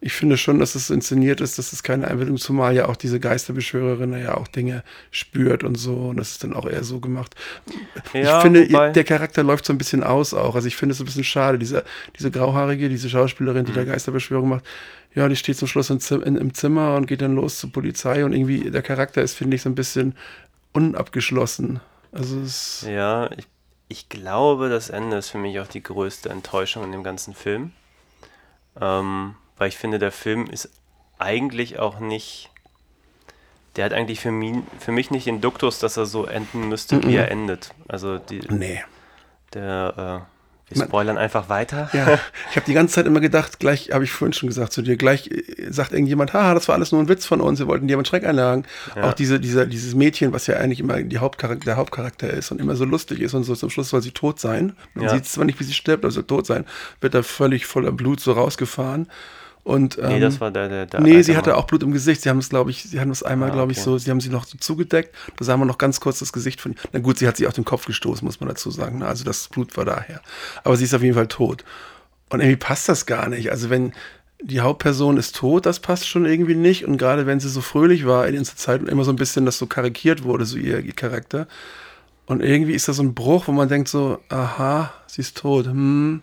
ich finde schon, dass es inszeniert ist, dass es keine Einbildung, zumal ja auch diese Geisterbeschwörerin ja auch Dinge spürt und so. Und das ist dann auch eher so gemacht. Ja, ich finde, wobei- der Charakter läuft so ein bisschen aus auch. Also ich finde es ein bisschen schade. Diese, diese grauhaarige, diese Schauspielerin, die da Mhm. Geisterbeschwörung macht, ja, die steht zum Schluss im, Zim in, im Zimmer und geht dann los zur Polizei und irgendwie der Charakter ist, finde ich, so ein bisschen unabgeschlossen. Also es Ja, ich, ich glaube, das Ende ist für mich auch die größte Enttäuschung in dem ganzen Film. Ähm, weil ich finde, der Film ist eigentlich auch nicht. Der hat eigentlich für mich, für mich nicht den Duktus, dass er so enden müsste, wie er endet. Also die, nee. der, äh, wir Man- spoilern einfach weiter. Ja, ich habe die ganze Zeit immer gedacht, gleich habe ich vorhin schon gesagt zu dir, gleich äh, sagt irgendjemand, haha, das war alles nur ein Witz von uns, wir wollten dir aber einen Schreck einlagen. Ja. Auch diese, dieser, dieses Mädchen, was ja eigentlich immer die Hauptcharakter, der Hauptcharakter ist und immer so lustig ist und so zum Schluss soll sie tot sein. Man Ja. sieht zwar nicht, wie sie stirbt, aber sie soll tot sein, wird da völlig voller Blut so rausgefahren. Und, ähm, Nee, das war der, der, der nee, sie hatte auch Blut im Gesicht. Sie haben es, glaube ich, sie haben es einmal, Ah, glaube ich, so, sie haben sie noch so zugedeckt. Da sah man noch ganz kurz das Gesicht von ihr. Na gut, sie hat sich auf den Kopf gestoßen, muss man dazu sagen. ne? Also das Blut war daher. Aber sie ist auf jeden Fall tot. Und irgendwie passt das gar nicht. Also wenn die Hauptperson ist tot, das passt schon irgendwie nicht. Und gerade wenn sie so fröhlich war in dieser Zeit und immer so ein bisschen das so karikiert wurde, so ihr, ihr Charakter. Und irgendwie ist das so ein Bruch, wo man denkt so, aha, sie ist tot. Hm.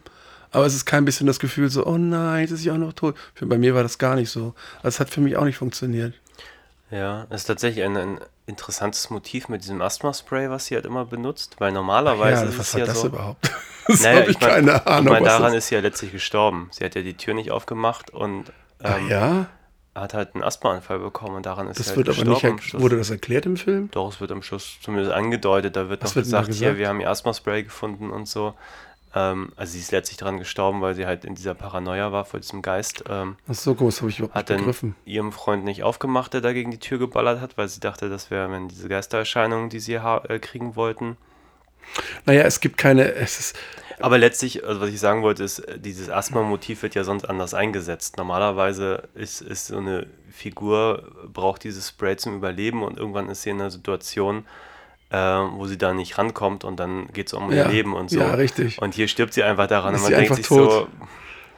Aber es ist kein bisschen das Gefühl so, oh nein, jetzt ist sie auch noch tot. Für, bei mir war das gar nicht so. Also es hat für mich auch nicht funktioniert. Ja, es ist tatsächlich ein, ein interessantes Motiv mit diesem Asthma-Spray, was sie halt immer benutzt, weil normalerweise ja, ist was es war ja das so. überhaupt? Das Naja, habe ich, mein- keine Ahnung. Ich meine, daran ist sie ja letztlich gestorben. Sie hat ja die Tür nicht aufgemacht und ähm, ja, hat halt einen Asthmaanfall bekommen und daran ist das sie wird halt aber nicht, gestorben. am er- Schluss. wurde das erklärt im Film? Doch, es wird am Schluss zumindest angedeutet. Da wird Was noch wird da gesagt, hier, gesagt? wir haben ihr Asthma-Spray gefunden und so. Ähm, also sie ist letztlich daran gestorben, weil sie halt in dieser Paranoia war vor diesem Geist. Ähm, Ach so, guck, das habe ich überhaupt hat nicht begriffen. ihrem Freund nicht aufgemacht, der da gegen die Tür geballert hat, weil sie dachte, das wären diese Geistererscheinungen, die sie äh, kriegen wollten. Naja, es gibt keine, es ist, Aber letztlich, also was ich sagen wollte, ist, äh, dieses Asthma-Motiv wird ja sonst anders eingesetzt. Normalerweise ist, ist so eine Figur, braucht dieses Spray zum Überleben und irgendwann ist sie in einer Situation, äh, wo sie da nicht rankommt und dann geht es um Ja, ihr Leben und so. ja, richtig. Und hier stirbt sie einfach daran Ist und sie man denkt einfach sich tot.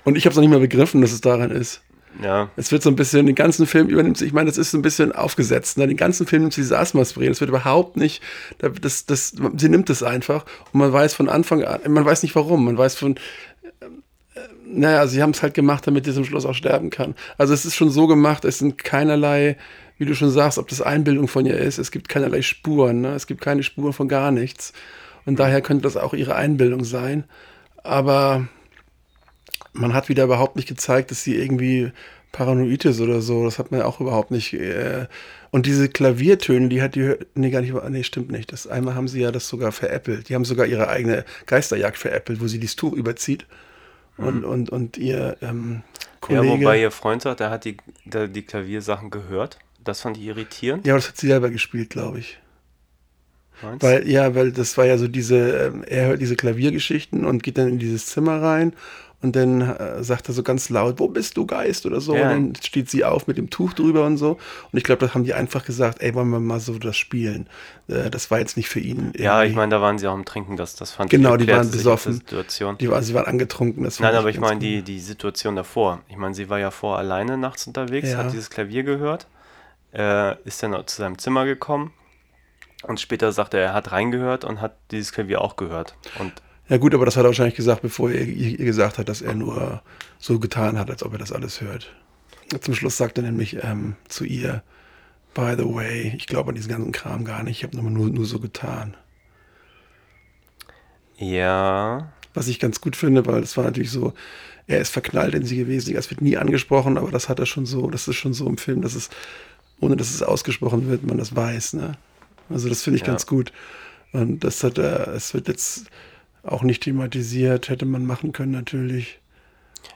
und ich habe es noch nicht mal begriffen, dass es daran ist. so, ja, Es wird so ein bisschen, den ganzen Film übernimmt sie, ich meine, das ist so ein bisschen aufgesetzt. Ne? Den ganzen Film nimmt sie dieses Asthma-Spray. Das wird überhaupt nicht, das, das, sie nimmt es einfach und man weiß von Anfang an, man weiß nicht warum, man weiß von, äh, naja, sie haben es halt gemacht, damit sie zum Schluss auch sterben kann. Also es ist schon so gemacht, es sind keinerlei, wie du schon sagst, ob das Einbildung von ihr ist, es gibt keinerlei Spuren, ne? es gibt keine Spuren von gar nichts. Und daher könnte das auch ihre Einbildung sein. Aber man hat wieder überhaupt nicht gezeigt, dass sie irgendwie paranoid ist oder so. Das hat man ja auch überhaupt nicht. Äh, und diese Klaviertöne, die hat die, nee, gar nicht, nee, stimmt nicht. Das einmal haben sie ja das sogar veräppelt. Die haben sogar ihre eigene Geisterjagd veräppelt, wo sie dieses Tuch überzieht. Und, mhm. und, und ihr ähm, Kollege. Ja, wobei ihr Freund sagt, er hat die, der, die Klaviersachen gehört. Das fand ich irritierend. Ja, das hat sie selber gespielt, glaube ich. Meinst? Weil, ja, weil das war ja so diese, ähm, er hört diese Klaviergeschichten und geht dann in dieses Zimmer rein und dann äh, sagt er so ganz laut, wo bist du, Geist oder so. Ja. Und dann steht sie auf mit dem Tuch drüber und so. Und ich glaube, das haben die einfach gesagt, ey, wollen wir mal so das spielen. Äh, das war jetzt nicht für ihn. Irgendwie. Ja, ich meine, da waren sie auch am Trinken, das, das fand genau, ich. Genau, die waren besoffen. Situation. Die war, sie waren angetrunken. Das Nein, aber ich meine die, die Situation davor. Ich meine, sie war ja vor alleine nachts unterwegs, ja. hat dieses Klavier gehört, äh, ist dann zu seinem Zimmer gekommen. Und später sagte er, er hat reingehört und hat dieses Klavier auch gehört. Und ja gut, aber das hat er wahrscheinlich gesagt, bevor er ihr gesagt hat, dass er nur so getan hat, als ob er das alles hört. Zum Schluss sagt er nämlich ähm, zu ihr, by the way, ich glaube an diesen ganzen Kram gar nicht, ich habe nur, nur so getan. Ja. Was ich ganz gut finde, weil das war natürlich so, er ist verknallt in sie gewesen, das wird nie angesprochen, aber das hat er schon so, das ist schon so im Film, dass es, ohne dass es ausgesprochen wird, man das weiß, ne? Also das finde ich ja. ganz gut. Und das hat er, es wird jetzt auch nicht thematisiert, hätte man machen können natürlich.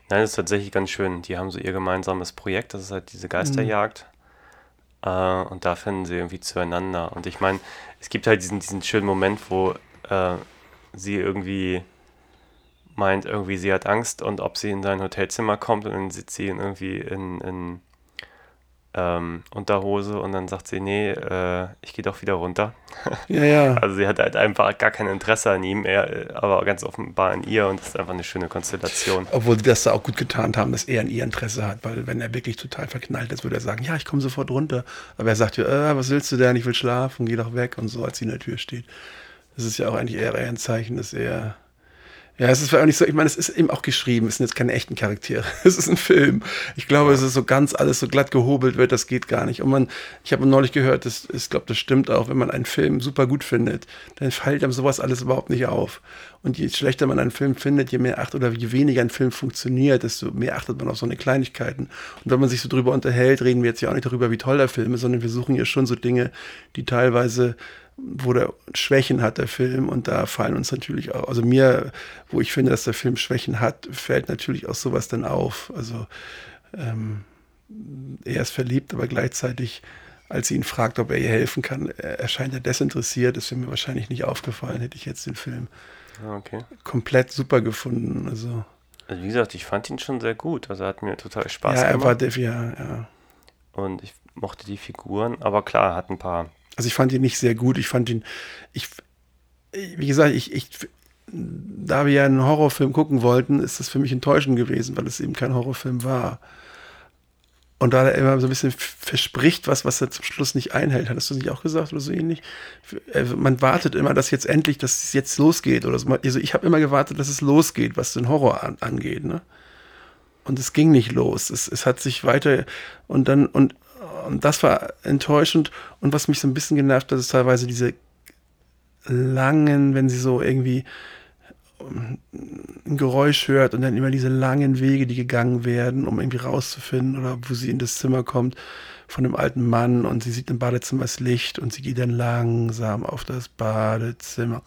Nein, das ist tatsächlich ganz schön. Die haben so ihr gemeinsames Projekt, das ist halt diese Geisterjagd. Mhm. Äh, und da finden sie irgendwie zueinander. Und ich meine, es gibt halt diesen, diesen schönen Moment, wo äh, sie irgendwie meint, irgendwie sie hat Angst und ob sie in sein Hotelzimmer kommt und dann sitzt sie irgendwie in, in ähm, Unterhose und dann sagt sie, nee, äh, ich gehe doch wieder runter. Ja, ja. Also sie hat halt einfach gar kein Interesse an ihm, er, aber ganz offenbar an ihr und das ist einfach eine schöne Konstellation. Obwohl sie das da auch gut getan haben, dass er an ihr Interesse hat, weil wenn er wirklich total verknallt ist, würde er sagen, ja, ich komme sofort runter. Aber er sagt ja, äh, was willst du denn, ich will schlafen, geh doch weg und so, als sie in der Tür steht. Das ist ja auch eigentlich eher ein Zeichen, dass er ja, es ist auch nicht so, ich meine, es ist eben auch geschrieben, es sind jetzt keine echten Charaktere. Es ist ein Film. Ich glaube, es ist so ganz alles so glatt gehobelt wird, das geht gar nicht. Und man, ich habe neulich gehört, das, ich glaube, das stimmt auch, wenn man einen Film super gut findet, dann fällt einem sowas alles überhaupt nicht auf. Und je schlechter man einen Film findet, je mehr achtet oder je weniger ein Film funktioniert, desto mehr achtet man auf so eine Kleinigkeiten. Und wenn man sich so drüber unterhält, reden wir jetzt ja auch nicht darüber, wie toll der Film ist, sondern wir suchen ja schon so Dinge, die teilweise wo der Schwächen hat, der Film. Und da fallen uns natürlich auch, also mir, wo ich finde, dass der Film Schwächen hat, fällt natürlich auch sowas dann auf. Also ähm, er ist verliebt, aber gleichzeitig, als sie ihn fragt, ob er ihr helfen kann, erscheint er desinteressiert. Das wäre mir wahrscheinlich nicht aufgefallen, hätte ich jetzt den Film ah, okay. komplett super gefunden. Also, also wie gesagt, ich fand ihn schon sehr gut. Also hat mir total Spaß ja, gemacht. Er war, ja, ja. Und ich mochte die Figuren, aber klar, hat ein paar also ich fand ihn nicht sehr gut. Ich fand ihn, ich, wie gesagt, ich, ich, da wir ja einen Horrorfilm gucken wollten, ist das für mich enttäuschend gewesen, weil es eben kein Horrorfilm war. Und da er immer so ein bisschen verspricht, was, was er zum Schluss nicht einhält, hattest du nicht auch gesagt oder so ähnlich? Also man wartet immer, dass jetzt endlich, dass es jetzt losgeht oder so. Also ich habe immer gewartet, dass es losgeht, was den Horror an, angeht, ne? Und es ging nicht los. Es, es hat sich weiter und dann, und und das war enttäuschend. Und was mich so ein bisschen genervt hat, ist teilweise diese langen, wenn sie so irgendwie ähm, ein Geräusch hört und dann immer diese langen Wege, die gegangen werden, um irgendwie rauszufinden oder wo sie in das Zimmer kommt von dem alten Mann und sie sieht im Badezimmer das Licht und sie geht dann langsam auf das Badezimmer.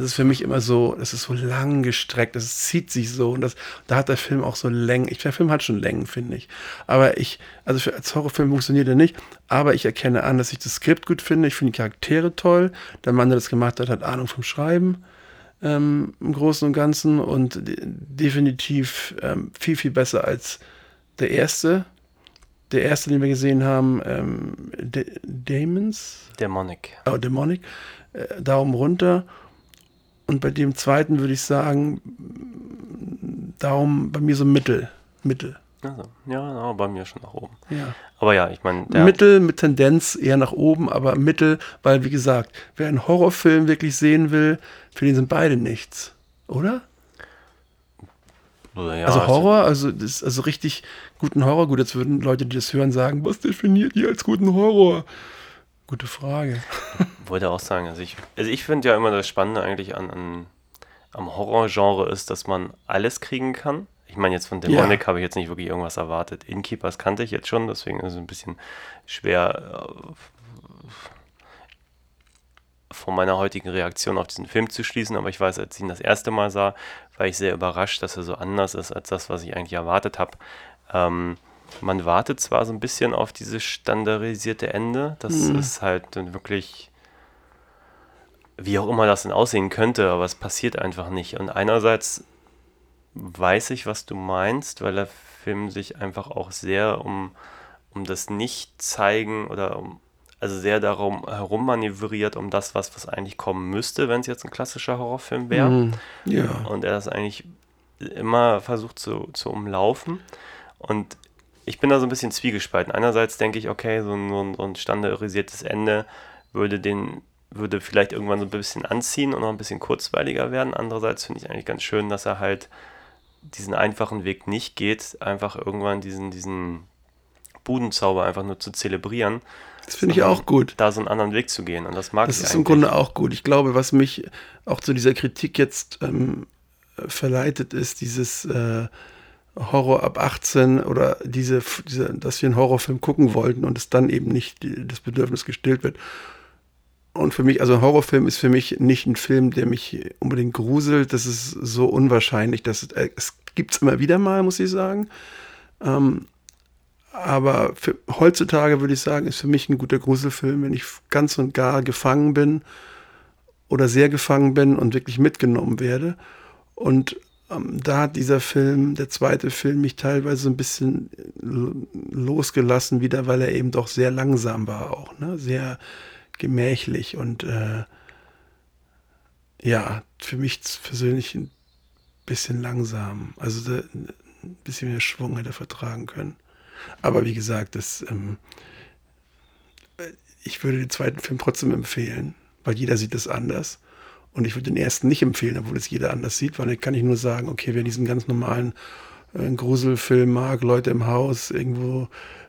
Das ist für mich immer so, das ist so lang gestreckt, das zieht sich so und das, da hat der Film auch so Längen. Ich, der Film hat schon Längen, finde ich. Aber ich, also für, als Horrorfilm funktioniert er nicht, aber ich erkenne an, dass ich das Skript gut finde. Ich finde die Charaktere toll. Der Mann, der das gemacht hat, hat Ahnung vom Schreiben. Ähm, im Großen und Ganzen und definitiv ähm, viel, viel besser als der erste. Der erste, den wir gesehen haben, ähm, Demons? Demonic. Oh, Demonic. Äh, Daumen runter. Und bei dem zweiten würde ich sagen, darum bei mir so Mittel. Mittel. Also, ja, bei mir schon nach oben. Ja. Aber ja, ich meine. Mittel mit Tendenz eher nach oben, aber Mittel, weil wie gesagt, wer einen Horrorfilm wirklich sehen will, für den sind beide nichts. Oder? Ja, also Horror, also, das, also richtig guten Horror. Gut, jetzt würden Leute, die das hören, sagen, was definiert ihr als guten Horror? Gute Frage. wollte auch sagen, also ich, also ich finde ja immer das Spannende eigentlich an, an am Horrorgenre ist, dass man alles kriegen kann. Ich meine, jetzt von Demonic Ja. habe ich jetzt nicht wirklich irgendwas erwartet. Innkeepers kannte ich jetzt schon, deswegen ist es ein bisschen schwer äh, von meiner heutigen Reaktion auf diesen Film zu schließen, aber ich weiß, als ich ihn das erste Mal sah, war ich sehr überrascht, dass er so anders ist als das, was ich eigentlich erwartet habe. Ähm, man wartet zwar so ein bisschen auf dieses standardisierte Ende, das ist halt dann wirklich, wie auch immer das denn aussehen könnte, aber es passiert einfach nicht. Und einerseits weiß ich, was du meinst, weil der Film sich einfach auch sehr um, um das Nicht-Zeigen oder um, also sehr darum herum manövriert, um das, was, was eigentlich kommen müsste, wenn es jetzt ein klassischer Horrorfilm wäre. Mhm. Ja. Und er das eigentlich immer versucht zu, zu umlaufen. Und ich bin da so ein bisschen zwiegespalten. Einerseits denke ich, okay, so ein, so ein, so ein standardisiertes Ende würde den würde vielleicht irgendwann so ein bisschen anziehen und noch ein bisschen kurzweiliger werden. Andererseits finde ich eigentlich ganz schön, dass er halt diesen einfachen Weg nicht geht, einfach irgendwann diesen, diesen Budenzauber einfach nur zu zelebrieren. Das finde ich auch gut. Da so einen anderen Weg zu gehen. Und das mag Das ich ist eigentlich. im Grunde auch gut. Ich glaube, was mich auch zu dieser Kritik jetzt ähm, verleitet, ist dieses äh, Horror ab 18 oder diese, diese, dass wir einen Horrorfilm gucken wollten und es dann eben nicht die, das Bedürfnis gestillt wird. Und für mich, also ein Horrorfilm ist für mich nicht ein Film, der mich unbedingt gruselt. Das ist so unwahrscheinlich, dass es, äh, es gibt es immer wieder mal, muss ich sagen. Ähm, aber für, heutzutage würde ich sagen, ist für mich ein guter Gruselfilm, wenn ich ganz und gar gefangen bin oder sehr gefangen bin und wirklich mitgenommen werde. Und da hat dieser Film, der zweite Film, mich teilweise ein bisschen lo- losgelassen wieder, weil er eben doch sehr langsam war auch, ne? sehr gemächlich und äh, ja, für mich persönlich ein bisschen langsam. Also ein bisschen mehr Schwung hätte er vertragen können. Aber wie gesagt, das, ähm, ich würde den zweiten Film trotzdem empfehlen, weil jeder sieht es anders. Und ich würde den ersten nicht empfehlen, obwohl es jeder anders sieht, weil dann kann ich nur sagen, okay, wer diesen ganz normalen äh, Gruselfilm mag, Leute im Haus, irgendwo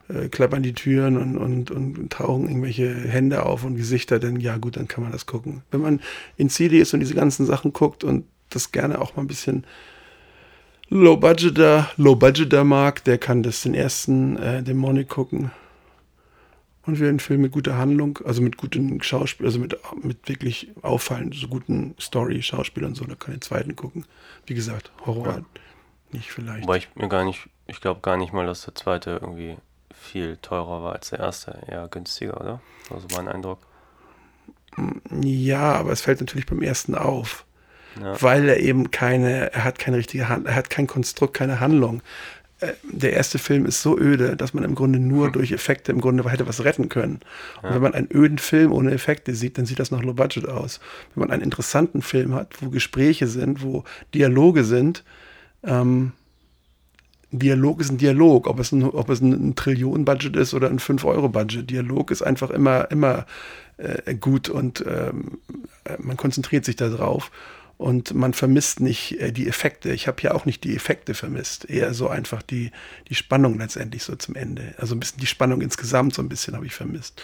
äh, klappern die Türen und, und, und tauchen irgendwelche Hände auf und Gesichter, dann ja gut, dann kann man das gucken. Wenn man in CD ist und diese ganzen Sachen guckt und das gerne auch mal ein bisschen Low-Budgeter, Low-Budgeter mag, der kann das den ersten äh, Dämonik gucken. Und wer einen Film mit guter Handlung, also mit guten Schauspiel, also mit, mit wirklich auffallend, so guten Story, Schauspielern und so, der kann den zweiten gucken. Wie gesagt, Horror Ja. nicht vielleicht. Wobei ich mir gar nicht, ich glaube gar nicht mal, dass der zweite irgendwie viel teurer war als der erste. Eher günstiger, oder? Also mein Eindruck. Ja, aber es fällt natürlich beim ersten auf. Ja. Weil er eben keine, er hat keine richtige Hand, er hat kein Konstrukt, keine Handlung. Äh, Der erste Film ist so öde, dass man im Grunde nur Hm. durch Effekte im Grunde hätte was retten können. Und wenn man einen öden Film ohne Effekte sieht, dann sieht das noch low budget aus. Wenn man einen interessanten Film hat, wo Gespräche sind, wo Dialoge sind, ähm, Dialog ist ein Dialog, ob es ein, ob es ein, ein Trillionen-Budget ist oder ein 5-Euro-Budget. Dialog ist einfach immer, immer äh, gut und ähm, äh, man konzentriert sich darauf und man vermisst nicht äh, die Effekte. Ich habe ja auch nicht die Effekte vermisst, eher so einfach die, die Spannung letztendlich so zum Ende. Also ein bisschen die Spannung insgesamt so ein bisschen habe ich vermisst.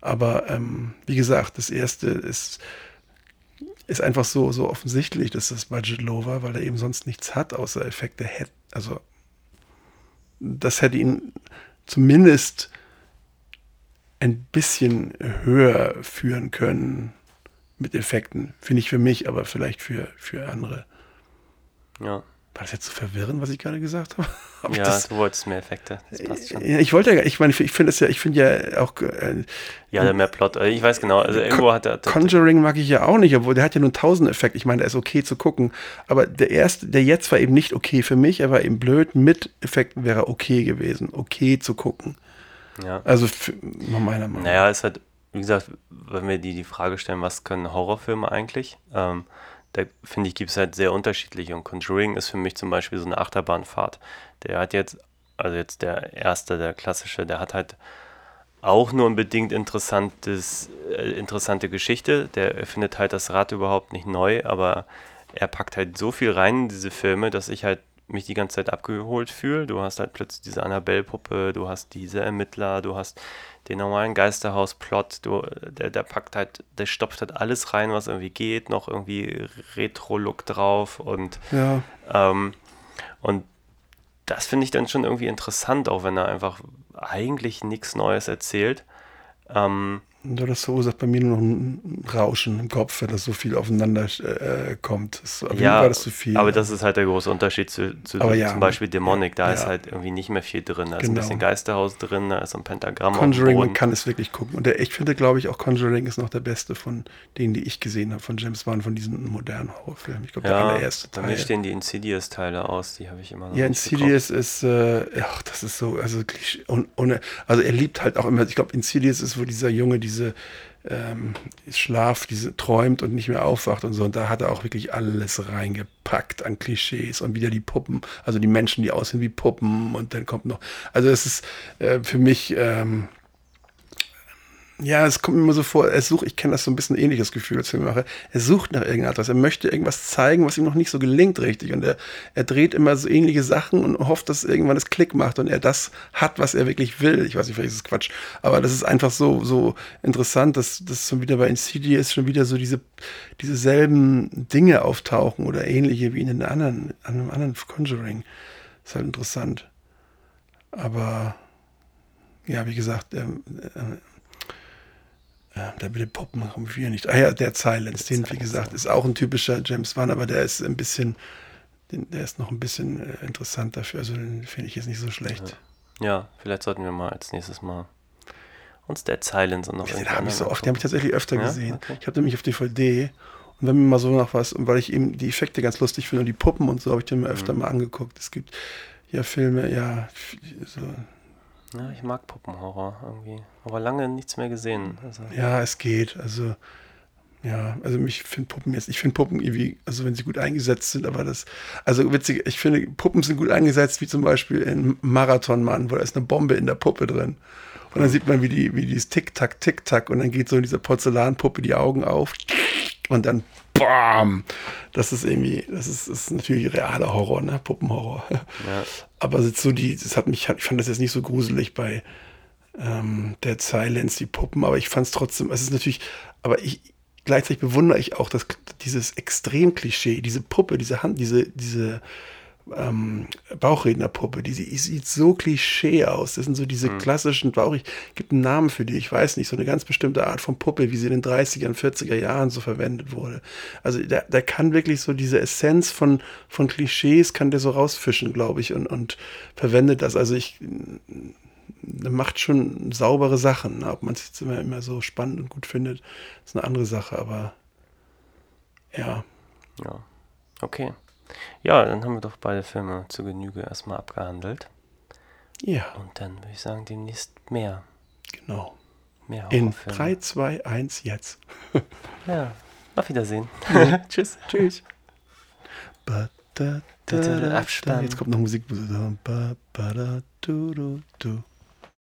Aber ähm, wie gesagt, das erste ist, ist einfach so, so offensichtlich, dass das Budget low war, weil er eben sonst nichts hat, außer Effekte. Hätt- Also das hätte ihn zumindest ein bisschen höher führen können mit Effekten. Finde ich für mich, aber vielleicht für, für andere. Ja, War das jetzt so verwirrend, was ich gerade gesagt habe? Hab ich ja das, du wolltest mehr Effekte. Das passt schon. ich wollte ja, ich meine, ich finde das ja, ich finde ja auch äh, Ja, der mehr Plot. äh, Ich weiß genau. Also irgendwo hat er. Conjuring mag ich ja auch nicht, obwohl der hat ja nur 1000 Effekte. Ich meine, der ist okay zu gucken. Aber der erste, der jetzt war eben nicht okay für mich, er war eben blöd. Mit Effekten wäre er okay gewesen, okay zu gucken. Ja. Also für, nach meiner Meinung. Naja, es hat, wie gesagt, wenn wir die, die Frage stellen, was können Horrorfilme eigentlich? Ähm, da finde ich, gibt es halt sehr unterschiedliche. Und Conjuring ist für mich zum Beispiel so eine Achterbahnfahrt. Der hat jetzt, also jetzt der erste, der klassische, der hat halt auch nur ein bedingt interessantes, äh, interessante Geschichte. Der erfindet halt das Rad überhaupt nicht neu, aber er packt halt so viel rein in diese Filme, dass ich halt mich die ganze Zeit abgeholt fühle. Du hast halt plötzlich diese Annabelle-Puppe, du hast diese Ermittler, du hast den normalen Geisterhaus-Plot, du, der, der packt halt, der stopft halt alles rein, was irgendwie geht, noch irgendwie Retro-Look drauf und, Ja. ähm, und das finde ich dann schon irgendwie interessant, auch wenn er einfach eigentlich nichts Neues erzählt. Ähm, das verursacht bei mir nur noch ein Rauschen im Kopf, wenn das so viel aufeinander äh, kommt. Das, ja, war das zu viel. aber das ist halt der große Unterschied zu, zu ja, zum Beispiel Demonic. Da ja. ist halt irgendwie nicht mehr viel drin. Da ist ein Genau. bisschen Geisterhaus drin, da ist ein Pentagramm Conjuring, man kann es wirklich gucken. Und der, ich finde, glaube ich, auch Conjuring ist noch der beste von denen, die ich gesehen habe, von James Wan, von diesen modernen Horrorfilmen. Ich glaube, der Ja, allererste bei Teil. mir stehen die Insidious-Teile aus, die habe ich immer noch Ja, Insidious ist, äh, ach, das ist so, also und, ohne, also er liebt halt auch immer, ich glaube, Insidious ist, wo dieser Junge diese ähm, Schlaf, diese träumt und nicht mehr aufwacht und so, und da hat er auch wirklich alles reingepackt an Klischees und wieder die Puppen, also die Menschen, die aussehen wie Puppen. Und dann kommt noch, also es ist äh, für mich, ähm, ja, es kommt mir immer so vor, er sucht, ich kenne das so ein bisschen ähnliches Gefühl als Filmemacher, er sucht nach irgendetwas, er möchte irgendwas zeigen, was ihm noch nicht so gelingt richtig und er, er dreht immer so ähnliche Sachen und hofft, dass irgendwann es Klick macht und er das hat, was er wirklich will. Ich weiß nicht, vielleicht ist es Quatsch, aber das ist einfach so, so interessant, dass das schon wieder bei Insidious schon wieder so diese, diese selben Dinge auftauchen oder ähnliche wie in den anderen, an einem anderen Conjuring. ist halt interessant. Aber ja, wie gesagt, ähm, äh, der mit den Puppen haben wir nicht. Ah ja, der Silence, den, wie gesagt, ist auch ein typischer James Wan, aber der ist ein bisschen, den, der ist noch ein bisschen äh, interessant dafür. Also den finde ich jetzt nicht so schlecht. Ja, vielleicht sollten wir mal als nächstes mal uns Dead Silence und noch Den irgendwo habe ich so oft, den habe ich tatsächlich öfter Ja? gesehen. Okay. Ich habe nämlich auf DVD und wenn mir mal so nach was, und weil ich eben die Effekte ganz lustig finde und die Puppen und so, habe ich den mir öfter Mhm. mal angeguckt. Es gibt ja Filme, ja, so, Ja, ich mag Puppenhorror irgendwie. Aber lange nichts mehr gesehen. Also, Ja, es geht. Also, ja, also mich finde Puppen jetzt, ich finde Puppen irgendwie, also wenn sie gut eingesetzt sind, aber das, also witzig, ich finde, Puppen sind gut eingesetzt, wie zum Beispiel in Marathonmann, wo da ist eine Bombe in der Puppe drin. Und dann sieht man, wie die, wie dieses Tick-Tack, Tick-Tack, und dann geht so in dieser Porzellanpuppe die Augen auf und dann BAM! Das ist irgendwie, das ist, das ist natürlich realer Horror, ne? Puppenhorror. ja. Aber so die, das hat mich, ich fand das jetzt nicht so gruselig bei ähm, Dead Silence, die Puppen, aber ich fand es trotzdem, es ist natürlich, aber ich, gleichzeitig bewundere ich auch das, dieses Extrem-Klischee, diese Puppe, diese Hand, diese, diese ähm, Bauchrednerpuppe, die, sieht so Klischee aus. Das sind so diese klassischen Bauch, ich gibt einen Namen für die, ich weiß nicht, so eine ganz bestimmte Art von Puppe, wie sie in den 30er und 40er Jahren so verwendet wurde. Also der, der kann wirklich so diese Essenz von, von Klischees, kann der so rausfischen, glaube ich, und, und verwendet das. Also ich macht schon saubere Sachen. Ob man es jetzt immer, immer so spannend und gut findet, ist eine andere Sache, aber ja. ja. Okay. Ja, dann haben wir doch beide Filme zu Genüge erstmal abgehandelt. Ja, Und dann würde ich sagen, demnächst mehr. genau. Mehr In Horrorfilme. 3, 2, 1 jetzt. Ja. Auf Wiedersehen. Tschüss. Tschüss. Ba, da, da, da, Abspann. Jetzt kommt noch Musik. Ba, ba, da, du, du, du.